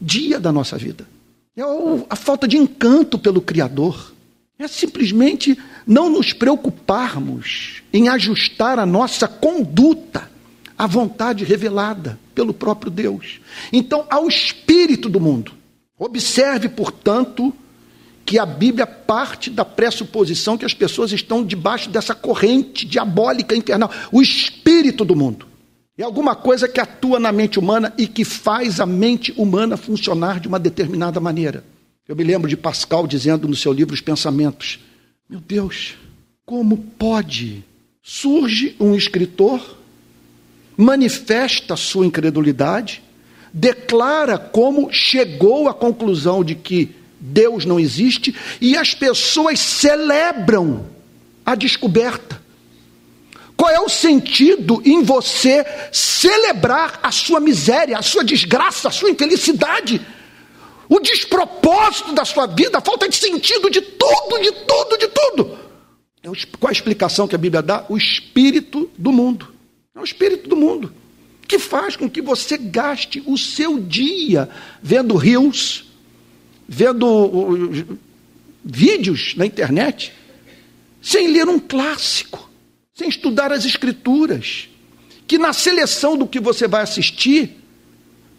dia da nossa vida. É a falta de encanto pelo Criador. É simplesmente não nos preocuparmos em ajustar a nossa conduta à vontade revelada pelo próprio Deus. Então, ao espírito do mundo. Observe, portanto, que a Bíblia parte da pressuposição que as pessoas estão debaixo dessa corrente diabólica infernal, o espírito do mundo. É alguma coisa que atua na mente humana e que faz a mente humana funcionar de uma determinada maneira. Eu me lembro de Pascal dizendo no seu livro Os Pensamentos: Meu Deus, como pode? Surge um escritor, manifesta sua incredulidade, declara como chegou à conclusão de que Deus não existe e as pessoas celebram a descoberta. Qual é o sentido em você celebrar a sua miséria, a sua desgraça, a sua infelicidade? O despropósito da sua vida, a falta de sentido de tudo, de tudo, de tudo. É qual a explicação que a Bíblia dá? O espírito do mundo. É o espírito do mundo que faz com que você gaste o seu dia vendo rios, vendo vídeos na internet, sem ler um clássico, sem estudar as escrituras, que na seleção do que você vai assistir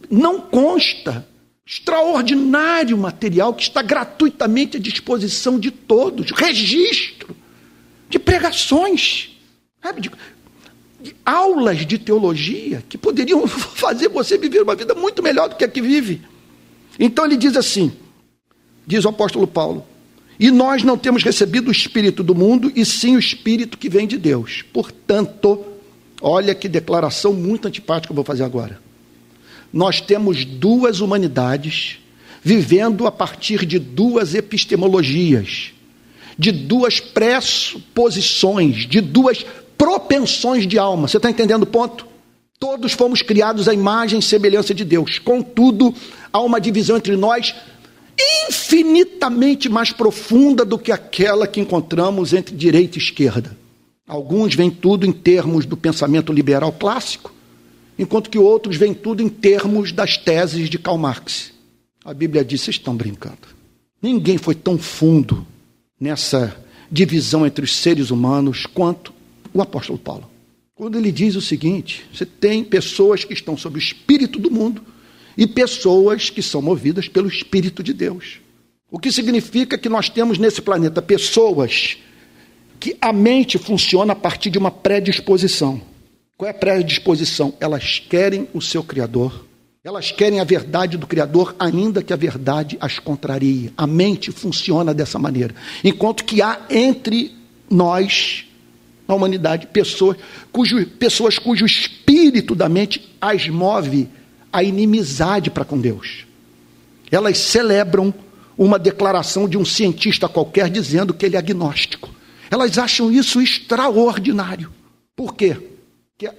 não consta extraordinário material que está gratuitamente à disposição de todos, registro de pregações, sabe, de, de aulas de teologia que poderiam fazer você viver uma vida muito melhor do que a que vive. Então ele diz assim: diz o apóstolo Paulo. E nós não temos recebido o Espírito do mundo, e sim o Espírito que vem de Deus. Portanto, olha que declaração muito antipática eu vou fazer agora. Nós temos duas humanidades vivendo a partir de duas epistemologias, de duas pressuposições, de duas propensões de alma. Você está entendendo o ponto? Todos fomos criados à imagem e semelhança de Deus. Contudo, há uma divisão entre nós infinitamente mais profunda do que aquela que encontramos entre direita e esquerda. Alguns veem tudo em termos do pensamento liberal clássico, enquanto que outros veem tudo em termos das teses de Karl Marx. A Bíblia diz: vocês estão brincando. Ninguém foi tão fundo nessa divisão entre os seres humanos quanto o apóstolo Paulo. Quando ele diz o seguinte: você tem pessoas que estão sob o espírito do mundo e pessoas que são movidas pelo Espírito de Deus. O que significa que nós temos nesse planeta pessoas que a mente funciona a partir de uma predisposição. Qual é a predisposição? Elas querem o seu Criador, elas querem a verdade do Criador, ainda que a verdade as contrarie. A mente funciona dessa maneira. Enquanto que há entre nós, na humanidade, pessoas cujo, pessoas cujo espírito da mente as move a inimizade para com Deus. Elas celebram uma declaração de um cientista qualquer dizendo que ele é agnóstico. Elas acham isso extraordinário. Por quê? Porque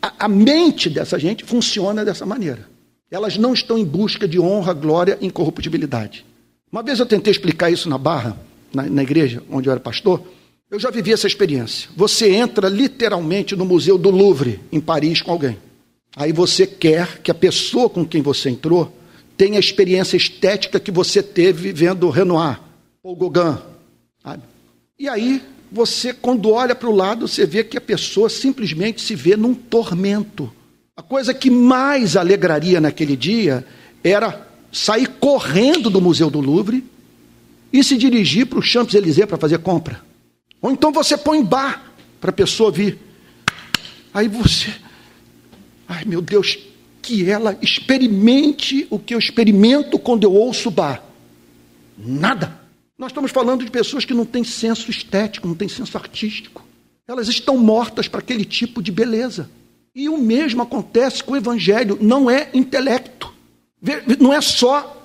a, a mente dessa gente funciona dessa maneira. Elas não estão em busca de honra, glória e incorruptibilidade. Uma vez eu tentei explicar isso na Barra, na, na igreja onde eu era pastor. Eu já vivi essa experiência. Você entra literalmente no Museu do Louvre, em Paris, com alguém. Aí você quer que a pessoa com quem você entrou tenha a experiência estética que você teve vendo Renoir ou Gauguin. Sabe? E aí, você, quando olha para o lado, você vê que a pessoa simplesmente se vê num tormento. A coisa que mais alegraria naquele dia era sair correndo do Museu do Louvre e se dirigir para o Champs-Élysées para fazer compra. Ou então você põe bar para a pessoa vir. Aí você, ai meu Deus, que ela experimente o que eu experimento quando eu ouço bar. Nada. Nós estamos falando de pessoas que não têm senso estético, não têm senso artístico. Elas estão mortas para aquele tipo de beleza. E o mesmo acontece com o evangelho, não é intelecto. Não é só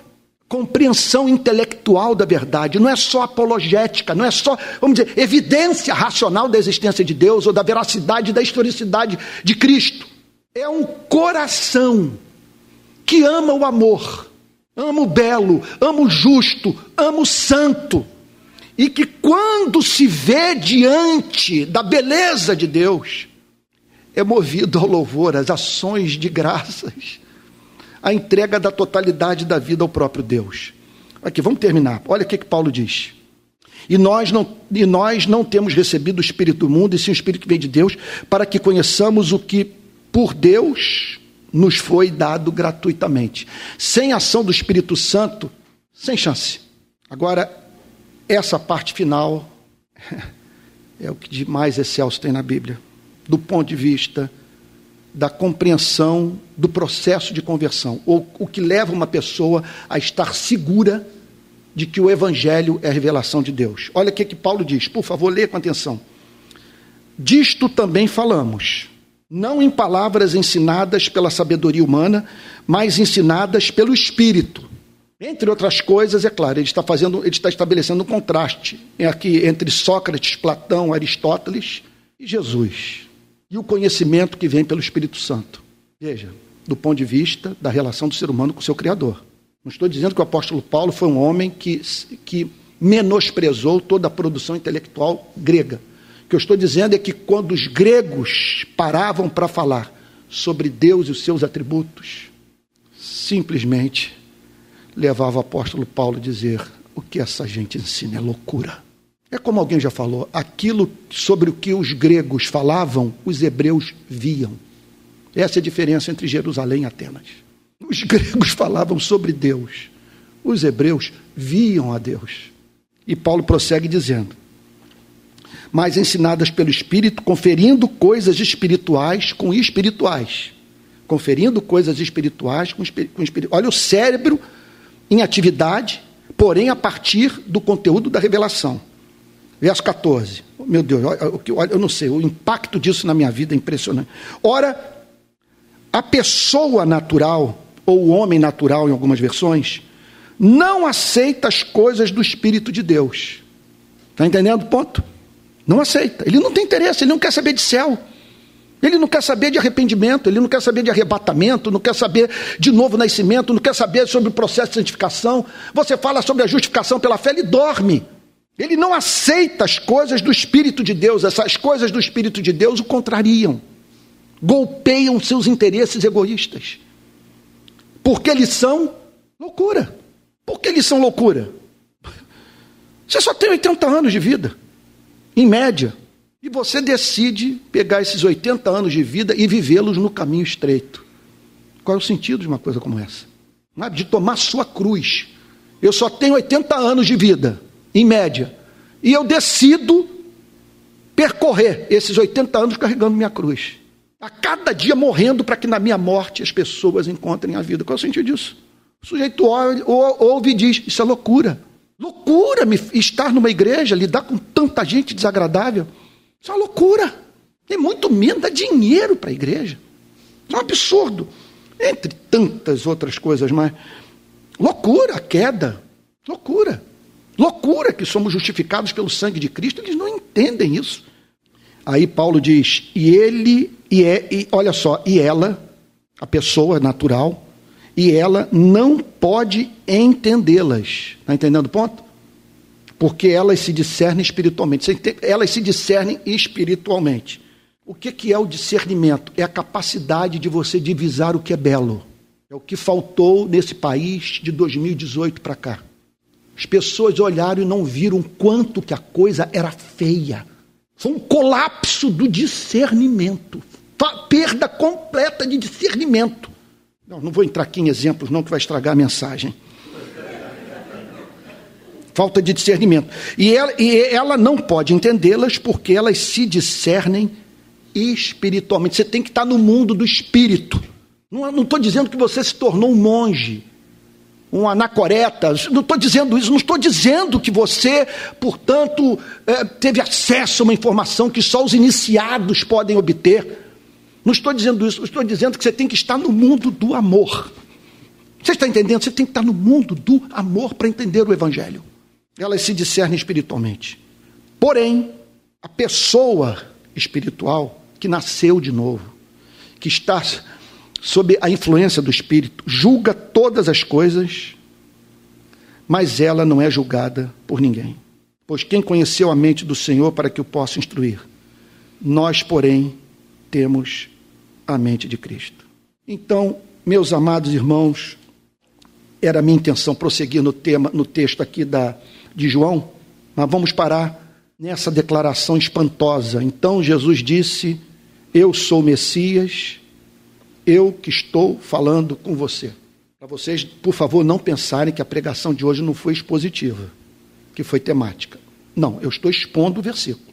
compreensão intelectual da verdade, não é só apologética, não é só, vamos dizer, evidência racional da existência de Deus ou da veracidade da historicidade de Cristo. É um coração que ama o amor, ama o belo, ama o justo, ama o santo. E que quando se vê diante da beleza de Deus, é movido ao louvor, às ações de graças a entrega da totalidade da vida ao próprio Deus. Aqui, vamos terminar. Olha o que, que Paulo diz. E nós, não, e nós não temos recebido o Espírito do mundo, e sim o Espírito que vem de Deus, para que conheçamos o que por Deus nos foi dado gratuitamente. Sem ação do Espírito Santo, sem chance. Agora, essa parte final é o que de mais excelso tem na Bíblia, do ponto de vista da compreensão do processo de conversão, ou o que leva uma pessoa a estar segura de que o Evangelho é a revelação de Deus. Olha o que, que Paulo diz, por favor, leia com atenção. Disto também falamos, não em palavras ensinadas pela sabedoria humana, mas ensinadas pelo Espírito. Entre outras coisas, é claro, ele está fazendo, ele está estabelecendo um contraste aqui entre Sócrates, Platão, Aristóteles e Jesus e o conhecimento que vem pelo Espírito Santo. Veja, do ponto de vista da relação do ser humano com o seu Criador. Não estou dizendo que o apóstolo Paulo foi um homem que, que menosprezou toda a produção intelectual grega. O que eu estou dizendo é que quando os gregos paravam para falar sobre Deus e os seus atributos, simplesmente levava o apóstolo Paulo a dizer: o que essa gente ensina é loucura. É como alguém já falou, aquilo sobre o que os gregos falavam, os hebreus viam. Essa é a diferença entre Jerusalém e Atenas. Os gregos falavam sobre Deus, os hebreus viam a Deus. E Paulo prossegue dizendo: Mas ensinadas pelo Espírito, conferindo coisas espirituais com espirituais. Conferindo coisas espirituais com, espirituais. Olha o cérebro em atividade, porém a partir do conteúdo da revelação. Verso 14. Meu Deus, eu não sei, o impacto disso na minha vida é impressionante. Ora, a pessoa natural, ou o homem natural em algumas versões, não aceita as coisas do Espírito de Deus. Está entendendo o ponto? Não aceita. Ele não tem interesse, ele não quer saber de céu. Ele não quer saber de arrependimento, ele não quer saber de arrebatamento, não quer saber de novo nascimento, não quer saber sobre o processo de santificação. Você fala sobre a justificação pela fé, ele dorme. Ele não aceita as coisas do Espírito de Deus, essas coisas do Espírito de Deus o contrariam, golpeiam seus interesses egoístas, porque eles são loucura. Por que eles são loucura? Você só tem 80 anos de vida, em média, e você decide pegar esses 80 anos de vida e vivê-los no caminho estreito. Qual é o sentido de uma coisa como essa? De tomar sua cruz Eu só tenho 80 anos de vida, em média. E eu decido percorrer esses 80 anos carregando minha cruz. A cada dia morrendo para que na minha morte as pessoas encontrem a vida. Qual é o sentido disso? O sujeito ouve e diz: Isso é loucura. Loucura me estar numa igreja, lidar com tanta gente desagradável. Isso é uma loucura. Tem muito menos dar dinheiro para a igreja. Isso é um absurdo. Entre tantas outras coisas mais. Loucura, queda. Loucura. Loucura que somos justificados pelo sangue de Cristo. Eles não entendem isso. Aí Paulo diz: e ele, e, é, e olha só, e ela, a pessoa natural, e ela não pode entendê-las. Está entendendo o ponto? Porque elas se discernem espiritualmente. Elas se discernem espiritualmente. O que, que é o discernimento? É a capacidade de você divisar o que é belo. É o que faltou nesse país de 2018 para cá. As pessoas olharam e não viram quanto que a coisa era feia. Foi um colapso do discernimento. Perda completa de discernimento. Não, não vou entrar aqui em exemplos, não, que vai estragar a mensagem. Falta de discernimento. E ela, e ela não pode entendê-las porque elas se discernem espiritualmente. Você tem que estar no mundo do espírito. Não estou dizendo que você se tornou um monge, um anacoreta. Não estou dizendo isso. Não estou dizendo que você, portanto, é, teve acesso a uma informação que só os iniciados podem obter. Não estou dizendo isso. Estou dizendo que você tem que estar no mundo do amor. Você está entendendo? Você tem que estar no mundo do amor para entender o Evangelho. Elas se discernem espiritualmente. Porém, a pessoa espiritual que nasceu de novo, que está sob a influência do Espírito, julga todas as coisas, mas ela não é julgada por ninguém. Pois quem conheceu a mente do Senhor para que o possa instruir? Nós, porém, temos a mente de Cristo. Então, meus amados irmãos, era minha intenção prosseguir no tema, no texto aqui da, de João, mas vamos parar nessa declaração espantosa. Então Jesus disse: Eu sou Messias, eu que estou falando com você. Para vocês, por favor, não pensarem que a pregação de hoje não foi expositiva, que foi temática. Não, eu estou expondo o versículo.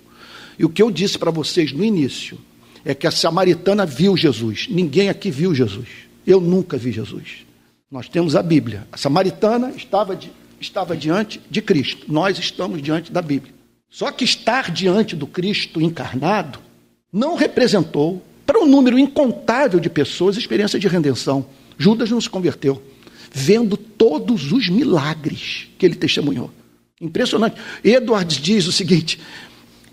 E o que eu disse para vocês no início é que a samaritana viu Jesus. Ninguém aqui viu Jesus. Eu nunca vi Jesus. Nós temos a Bíblia. A samaritana estava, de, estava diante de Cristo. Nós estamos diante da Bíblia. Só que estar diante do Cristo encarnado não representou para um número incontável de pessoas experiência de redenção. Judas não se converteu, vendo todos os milagres que ele testemunhou. Impressionante. Edwards diz o seguinte: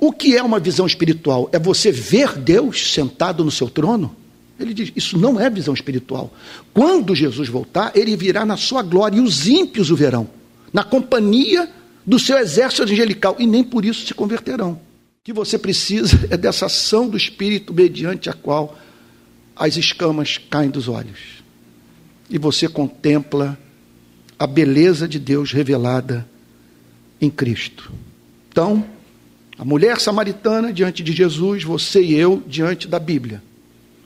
o que é uma visão espiritual? É você ver Deus sentado no seu trono? Ele diz: Isso não é visão espiritual. Quando Jesus voltar, ele virá na sua glória e os ímpios o verão, na companhia do seu exército angelical, e nem por isso se converterão. O que você precisa é dessa ação do Espírito mediante a qual as escamas caem dos olhos. E você contempla a beleza de Deus revelada em Cristo. Então, a mulher samaritana diante de Jesus, você e eu diante da Bíblia.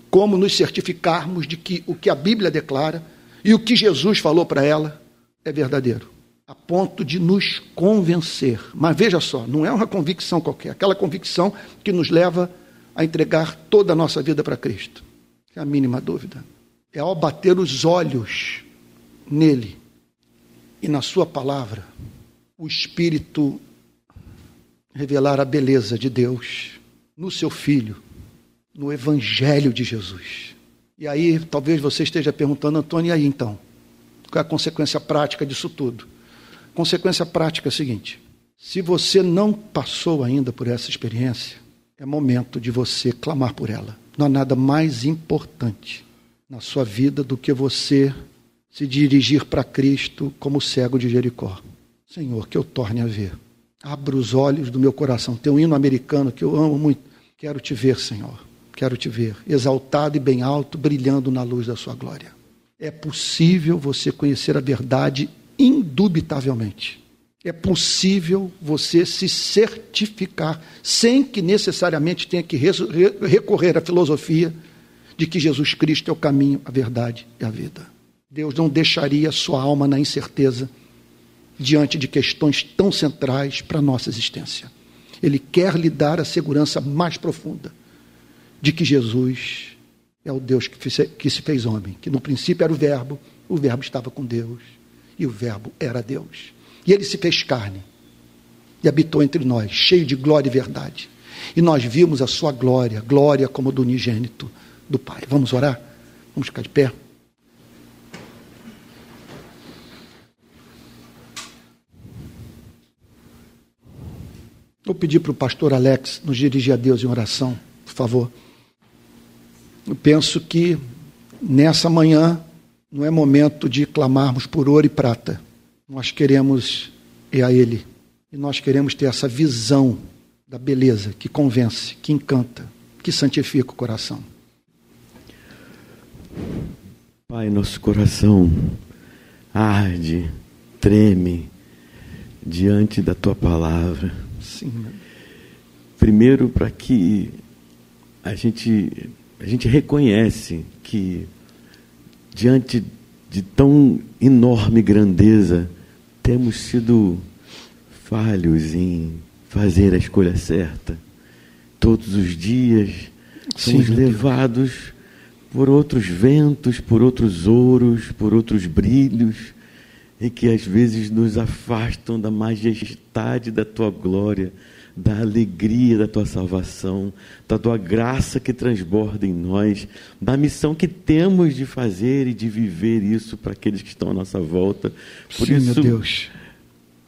Como nos certificarmos de que o que a Bíblia declara e o que Jesus falou para ela é verdadeiro, a ponto de nos convencer. Mas veja só, não é uma convicção qualquer, aquela convicção que nos leva a entregar toda a nossa vida para Cristo. É a mínima dúvida. É ao bater os olhos nele e na sua palavra, o Espírito revelar a beleza de Deus no seu filho, no evangelho de Jesus. E aí, talvez você esteja perguntando, Antônio, e aí então? Qual é a consequência prática disso tudo? Consequência prática é a seguinte: se você não passou ainda por essa experiência, é momento de você clamar por ela. Não há nada mais importante na sua vida do que você se dirigir para Cristo como cego de Jericó. Senhor, que eu torne a ver. Abra os olhos do meu coração. Tem um hino americano que eu amo muito. Quero te ver, Senhor. Quero te ver, exaltado e bem alto, brilhando na luz da sua glória. É possível você conhecer a verdade indubitavelmente. É possível você se certificar, sem que necessariamente tenha que recorrer à filosofia de que Jesus Cristo é o caminho, a verdade e a vida. Deus não deixaria sua alma na incerteza diante de questões tão centrais para a nossa existência. Ele quer lhe dar a segurança mais profunda de que Jesus é o Deus que se fez homem, que no princípio era o Verbo, o Verbo estava com Deus e o Verbo era Deus. E ele se fez carne e habitou entre nós, cheio de glória e verdade. E nós vimos a sua glória, glória como do unigênito do Pai. Vamos orar? Vamos ficar de pé? Vou pedir para o pastor Alex nos dirigir a Deus em oração, por favor. Eu penso que nessa manhã não é momento de clamarmos por ouro e prata. Nós queremos é a Ele. E nós queremos ter essa visão da beleza que convence, que encanta, que santifica o coração. Pai, nosso coração arde, treme diante da tua palavra. Sim. Primeiro, para que a gente, a gente reconhece que diante de tão enorme grandeza, temos sido falhos em fazer a escolha certa. Todos os dias somos Sim, levados por outros ventos, por outros ouros, por outros brilhos, e que às vezes nos afastam da majestade da tua glória, da alegria da tua salvação, da tua graça que transborda em nós, da missão que temos de fazer e de viver isso para aqueles que estão à nossa volta. Por Sim, isso, meu Deus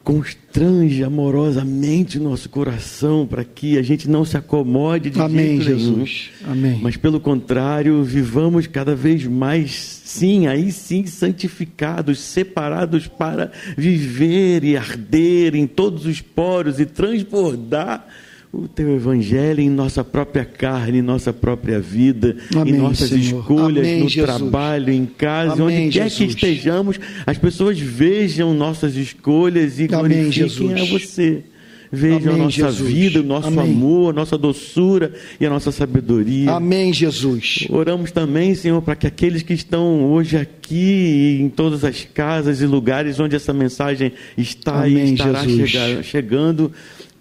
constrange amorosamente nosso coração para que a gente não se acomode de Amém, Jesus. Amém. Mas pelo contrário, vivamos cada vez mais, sim, aí sim, santificados, separados para viver e arder em todos os poros e transbordar o teu evangelho em nossa própria carne, em nossa própria vida, Amém, em nossas Senhor. escolhas, Amém, no Jesus. trabalho, em casa, Amém, onde quer que Jesus. estejamos, as pessoas vejam nossas escolhas e Amém, glorifiquem a você. Vejam a nossa Jesus. vida, o nosso amor, a nossa doçura e a nossa sabedoria. Amém, Jesus. Oramos também, Senhor, para que aqueles que estão hoje aqui, em todas as casas e lugares onde essa mensagem está e estará Jesus. chega- chegando,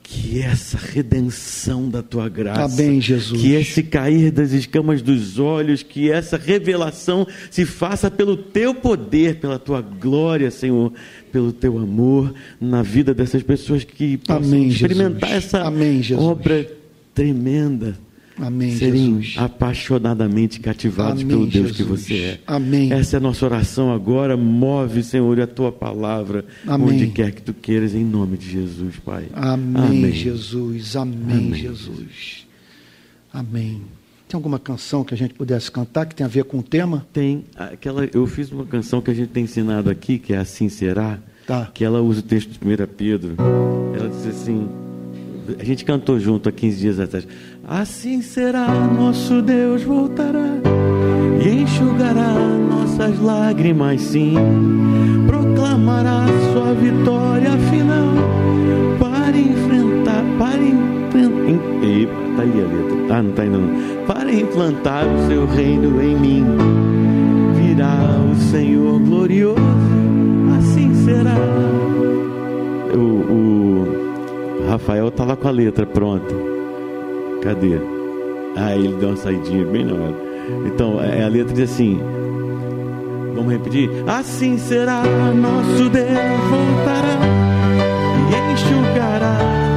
que essa redenção da tua graça, Amém, Jesus. que esse cair das escamas dos olhos, que essa revelação se faça pelo teu poder, pela tua glória, Senhor, pelo teu amor na vida dessas pessoas que possam Amém, experimentar Jesus. essa Amém, obra tremenda Amém, serem Jesus. apaixonadamente cativados Amém, pelo Deus que Jesus. você é. Amém. Essa é a nossa oração agora. Move, Senhor, a tua palavra Amém. onde quer que tu queiras, em nome de Jesus, Pai. Amém, Jesus. Amém, Amém, Jesus. Amém. Tem alguma canção que a gente pudesse cantar que tem a ver com o tema? Tem aquela, eu fiz uma canção que a gente tem ensinado aqui, que é Assim Será, Tá. que ela usa o texto de 1 Pedro. Ela diz assim, a gente cantou junto há 15 dias atrás. Assim será, nosso Deus voltará e enxugará nossas lágrimas, sim. Proclamará sua vitória final para enfrentar, para enfrentar. Tá aí a letra. Ah, não tá não. Para implantar o seu reino em mim. Virá o Senhor glorioso, assim será. O, o Rafael tá lá com a letra pronta. Cadê? Ah, ele deu uma saidinha bem na hora. Então, é, a letra diz assim: Vamos repetir? Assim será, nosso Deus voltará e enxugará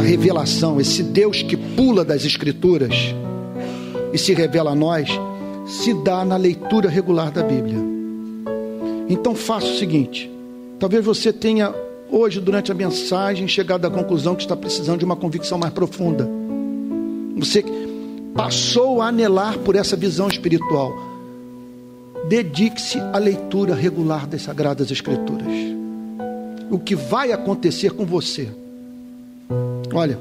essa revelação, esse Deus que pula das Escrituras e se revela a nós, se dá na leitura regular da Bíblia. Então faça o seguinte: talvez você tenha hoje, durante a mensagem, chegado à conclusão que está precisando de uma convicção mais profunda. Você passou a anelar por essa visão espiritual. Dedique-se à leitura regular das Sagradas Escrituras. O que vai acontecer com você? Olha,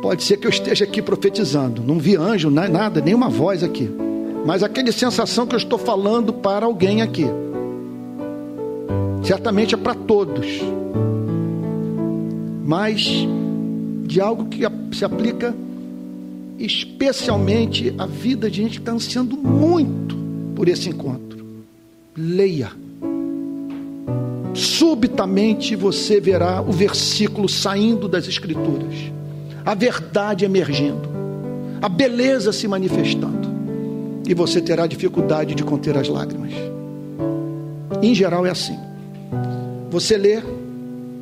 pode ser que eu esteja aqui profetizando, não vi anjo, não é nada, nenhuma voz aqui, mas aquela sensação que eu estou falando para alguém aqui, certamente é para todos, mas de algo que se aplica especialmente a vida de gente que está ansiando muito por esse encontro. Leia. Subitamente você verá o versículo saindo das Escrituras, a verdade emergindo, a beleza se manifestando, e você terá dificuldade de conter as lágrimas. Em geral é assim. Você lê,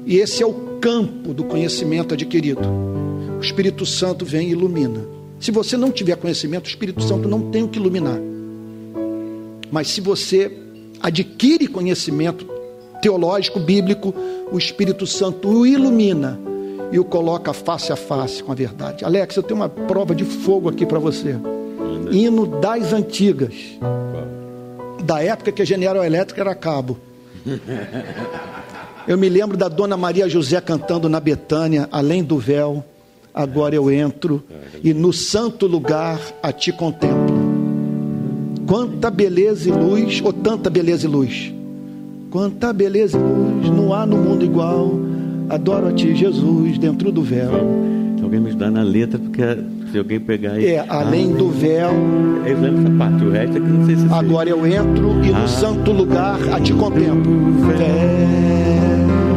e esse é o campo do conhecimento adquirido. O Espírito Santo vem e ilumina se você não tiver conhecimento, o Espírito Santo não tem o que iluminar. Mas se você adquire conhecimento teológico, bíblico, o Espírito Santo o ilumina e o coloca face a face com a verdade. Alex, eu tenho uma prova de fogo aqui para você. Hino das antigas. Da época que a General Elétrica era cabo. Eu me lembro da Dona Maria José cantando na Betânia, além do véu agora eu entro e no santo lugar a ti contemplo. Quanta beleza e luz, ou tanta beleza e luz. Quanta beleza e luz, não há no mundo igual. Adoro a ti, Jesus, dentro do véu. Se alguém me ajudar na letra, porque se alguém pegar aí. É, além ah, do véu. Eu lembro essa parte, o resto é que não sei se. Agora eu entro e no ah, santo lugar a ti contemplo. Véu.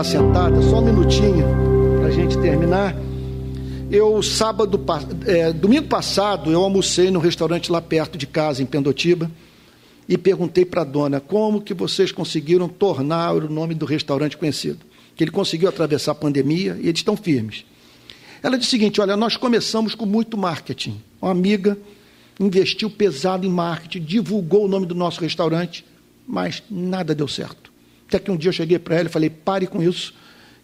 Ficar sentada, só um minutinho para a gente terminar. Eu, sábado, é, domingo passado, eu almocei no restaurante lá perto de casa, em Pendotiba, e perguntei para a dona como que vocês conseguiram tornar o nome do restaurante conhecido. Que ele conseguiu atravessar a pandemia e eles estão firmes. Ela disse o seguinte: olha, nós começamos com muito marketing. Uma amiga investiu pesado em marketing, divulgou o nome do nosso restaurante, mas nada deu certo. Até que um dia eu cheguei para ela e falei: pare com isso,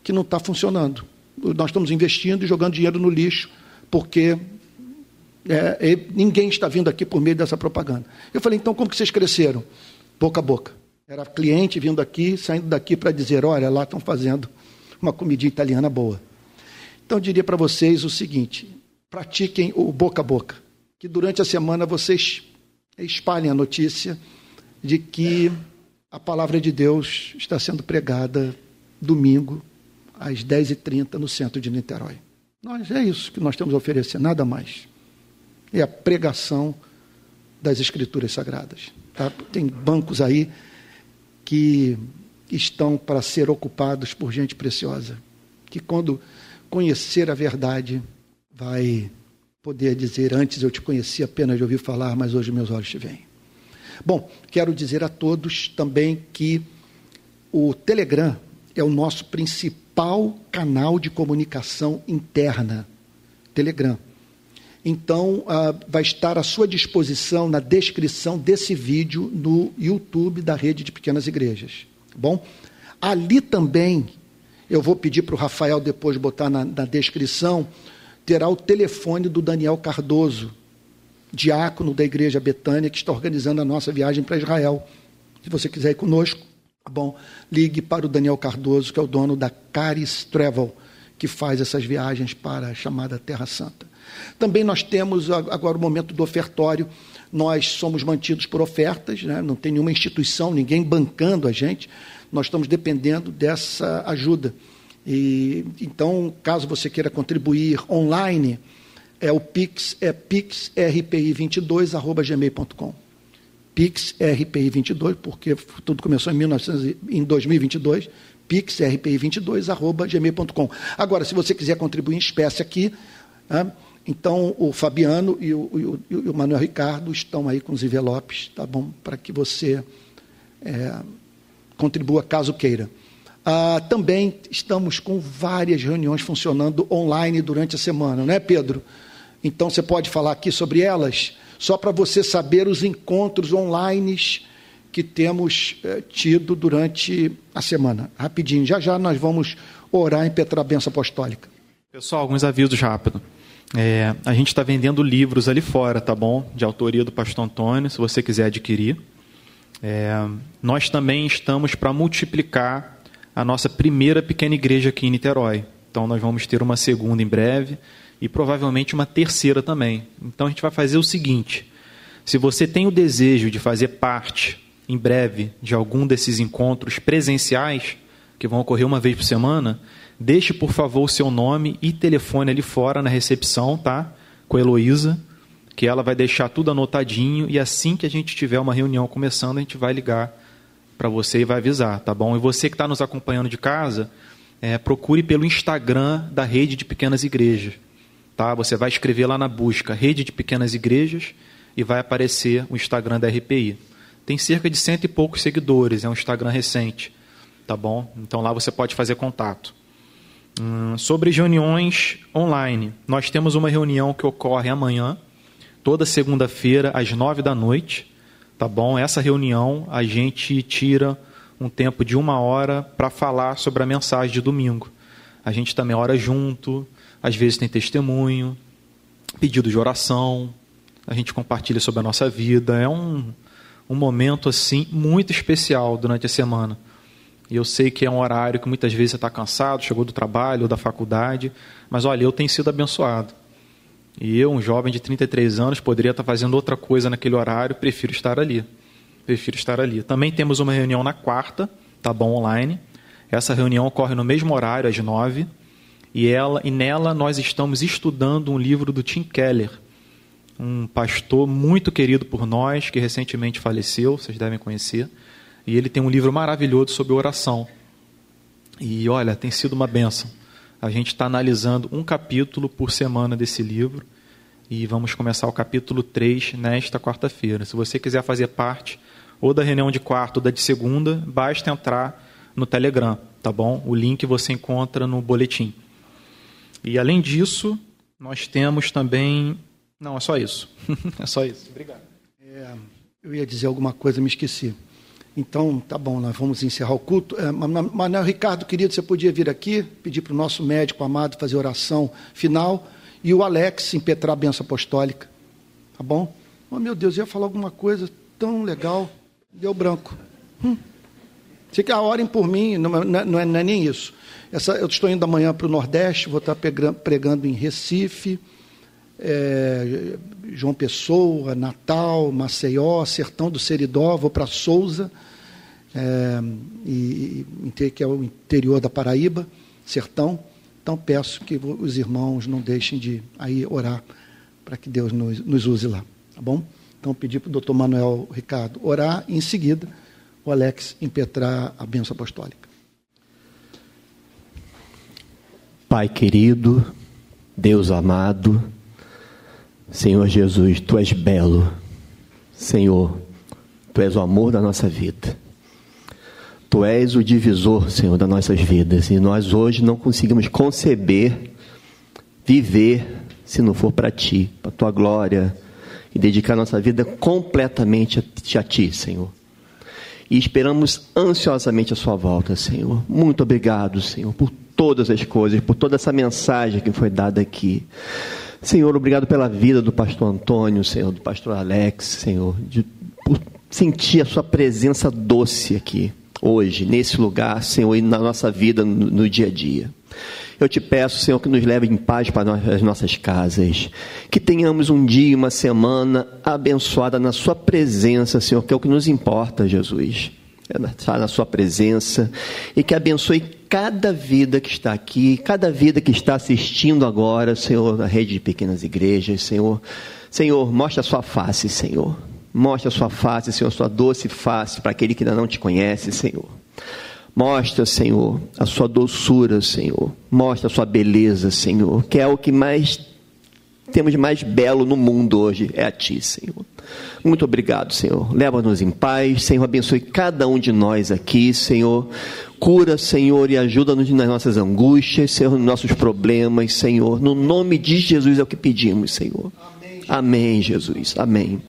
que não está funcionando. Nós estamos investindo e jogando dinheiro no lixo, porque é, ninguém está vindo aqui por meio dessa propaganda. Eu falei, então como que vocês cresceram? Boca a boca. Era cliente vindo aqui, saindo daqui para dizer, olha, lá estão fazendo uma comidinha italiana boa. Então eu diria para vocês o seguinte: pratiquem o boca a boca. Que durante a semana vocês espalhem a notícia de que a palavra de Deus está sendo pregada domingo, às 10h30, no centro de Niterói. Nós, é isso que nós temos a oferecer, nada mais. É a pregação das Escrituras Sagradas. Tá? Tem bancos aí que estão para ser ocupados por gente preciosa, que quando conhecer a verdade vai poder dizer: Antes eu te conheci apenas de ouvir falar, mas hoje meus olhos te veem. Bom, quero dizer a todos também que o Telegram é o nosso principal canal de comunicação interna. Telegram. Então, uh, vai estar à sua disposição na descrição desse vídeo no YouTube da Rede de Pequenas Igrejas. Tá bom? Ali também, eu vou pedir para o Rafael depois botar na, na descrição, terá o telefone do Daniel Cardoso, diácono da Igreja Betânia, que está organizando a nossa viagem para Israel. Se você quiser ir conosco, tá bom, ligue para o Daniel Cardoso, que é o dono da Caris Travel, que faz essas viagens para a chamada Terra Santa. Também nós temos agora o momento do ofertório. Nós somos mantidos por ofertas, né? não tem nenhuma instituição, ninguém bancando a gente. Nós estamos dependendo dessa ajuda. E, então, caso você queira contribuir online, é o Pix, é pixrpi22.gmail.com. PixRPI22, porque tudo começou em, 1900, em 2022, pixrpi22.gmail.com. Agora, se você quiser contribuir em espécie aqui, né, então, o Fabiano e o, e o, Manuel Ricardo estão aí com os envelopes, tá bom? Para que você é, contribua caso queira. Ah, também estamos com várias reuniões funcionando online durante a semana, não é, Pedro? Então, você pode falar aqui sobre elas, só para você saber os encontros online que temos é, tido durante a semana. Rapidinho, já já nós vamos orar em Petra Benção Apostólica. Pessoal, alguns avisos rápidos. É, a gente está vendendo livros ali fora, tá bom? De autoria do pastor Antônio, se você quiser adquirir. É, nós também estamos para multiplicar a nossa primeira pequena igreja aqui em Niterói. Então nós vamos ter uma segunda em breve e provavelmente uma terceira também. Então a gente vai fazer o seguinte: se você tem o desejo de fazer parte em breve de algum desses encontros presenciais, que vão ocorrer uma vez por semana, Deixe, por favor, o seu nome e telefone ali fora na recepção, tá? Com a Heloísa, que ela vai deixar tudo anotadinho e assim que a gente tiver uma reunião começando, a gente vai ligar para você e vai avisar, tá bom? E você que está nos acompanhando de casa, é, procure pelo Instagram da Rede de Pequenas Igrejas, tá? Você vai escrever lá na busca Rede de Pequenas Igrejas e vai aparecer o Instagram da RPI. Tem cerca de cento e poucos seguidores, é um Instagram recente, tá bom? Então lá você pode fazer contato. Hum, sobre reuniões online, nós temos uma reunião que ocorre amanhã, toda segunda-feira, às nove da noite. Tá bom? Essa reunião a gente tira um tempo de uma hora para falar sobre a mensagem de domingo. A gente também ora junto, às vezes tem testemunho, pedido de oração, a gente compartilha sobre a nossa vida. É um, um momento assim muito especial durante a semana. E eu sei que é um horário que muitas vezes você está cansado, chegou do trabalho ou da faculdade, mas olha, eu tenho sido abençoado. E eu, um jovem de 33 anos, poderia estar fazendo outra coisa naquele horário, prefiro estar ali. Prefiro estar ali. Também temos uma reunião na quarta, tá bom, online. Essa reunião ocorre no mesmo horário, às nove, e, ela, e nela nós estamos estudando um livro do Tim Keller, um pastor muito querido por nós, que recentemente faleceu, vocês devem conhecer. E ele tem um livro maravilhoso sobre oração. E olha, tem sido uma benção. A gente está analisando um capítulo por semana desse livro. E vamos começar o capítulo 3 nesta quarta-feira. Se você quiser fazer parte ou da reunião de quarta ou da de segunda, basta entrar no Telegram, tá bom? O link você encontra no boletim. E além disso, nós temos também. Não, é só isso. é só isso. Obrigado. É, eu ia dizer alguma coisa, me esqueci. Então, tá bom, nós vamos encerrar o culto. É, Manuel Ricardo, querido, você podia vir aqui, pedir para o nosso médico amado fazer oração final, e o Alex impetrar a benção apostólica. Tá bom? Oh, meu Deus, eu ia falar alguma coisa tão legal. Deu branco. Hum. Se que orem por mim, não, não, é, não é nem isso. Essa, eu estou indo amanhã para o Nordeste, vou estar pregando em Recife, é, João Pessoa, Natal, Maceió, Sertão do Seridó, vou para Souza, é, e, que é o interior da Paraíba, Sertão. Então peço que os irmãos não deixem de aí orar para que Deus nos, nos use lá, tá bom? Então pedi para o doutor Manuel Ricardo orar e em seguida o Alex impetrar a bênção apostólica. Pai querido, Deus amado, Senhor Jesus, Tu és belo, Senhor, Tu és o amor da nossa vida. Tu és o divisor, Senhor, das nossas vidas. E nós hoje não conseguimos conceber, viver, se não for para Ti, para Tua glória, e dedicar nossa vida completamente a Ti, Senhor. E esperamos ansiosamente a Sua volta, Senhor. Muito obrigado, Senhor, por todas as coisas, por toda essa mensagem que foi dada aqui. Senhor, obrigado pela vida do pastor Antônio, Senhor, do pastor Alex, Senhor, de, por sentir a sua presença doce aqui, hoje, nesse lugar, Senhor, e na nossa vida, no, no dia a dia. Eu te peço, Senhor, que nos leve em paz para as nossas casas. Que tenhamos um dia, uma semana abençoada na Sua presença, Senhor, que é o que nos importa, Jesus. É estar na Sua presença e que abençoe cada vida que está aqui, cada vida que está assistindo agora, Senhor, na rede de pequenas igrejas, Senhor. Senhor, mostra a sua face, Senhor. Mostra a sua face, Senhor, sua doce face para aquele que ainda não te conhece, Senhor. Mostra, Senhor, a sua doçura, Senhor. Mostra a sua beleza, Senhor, que é o que mais temos de mais belo no mundo hoje, é a Ti, Senhor. Muito obrigado, Senhor. Leva-nos em paz, Senhor. Abençoe cada um de nós aqui, Senhor. Cura, Senhor, e ajuda-nos nas nossas angústias, Senhor, nos nossos problemas, Senhor. No nome de Jesus é o que pedimos, Senhor. Amém, Jesus. Amém.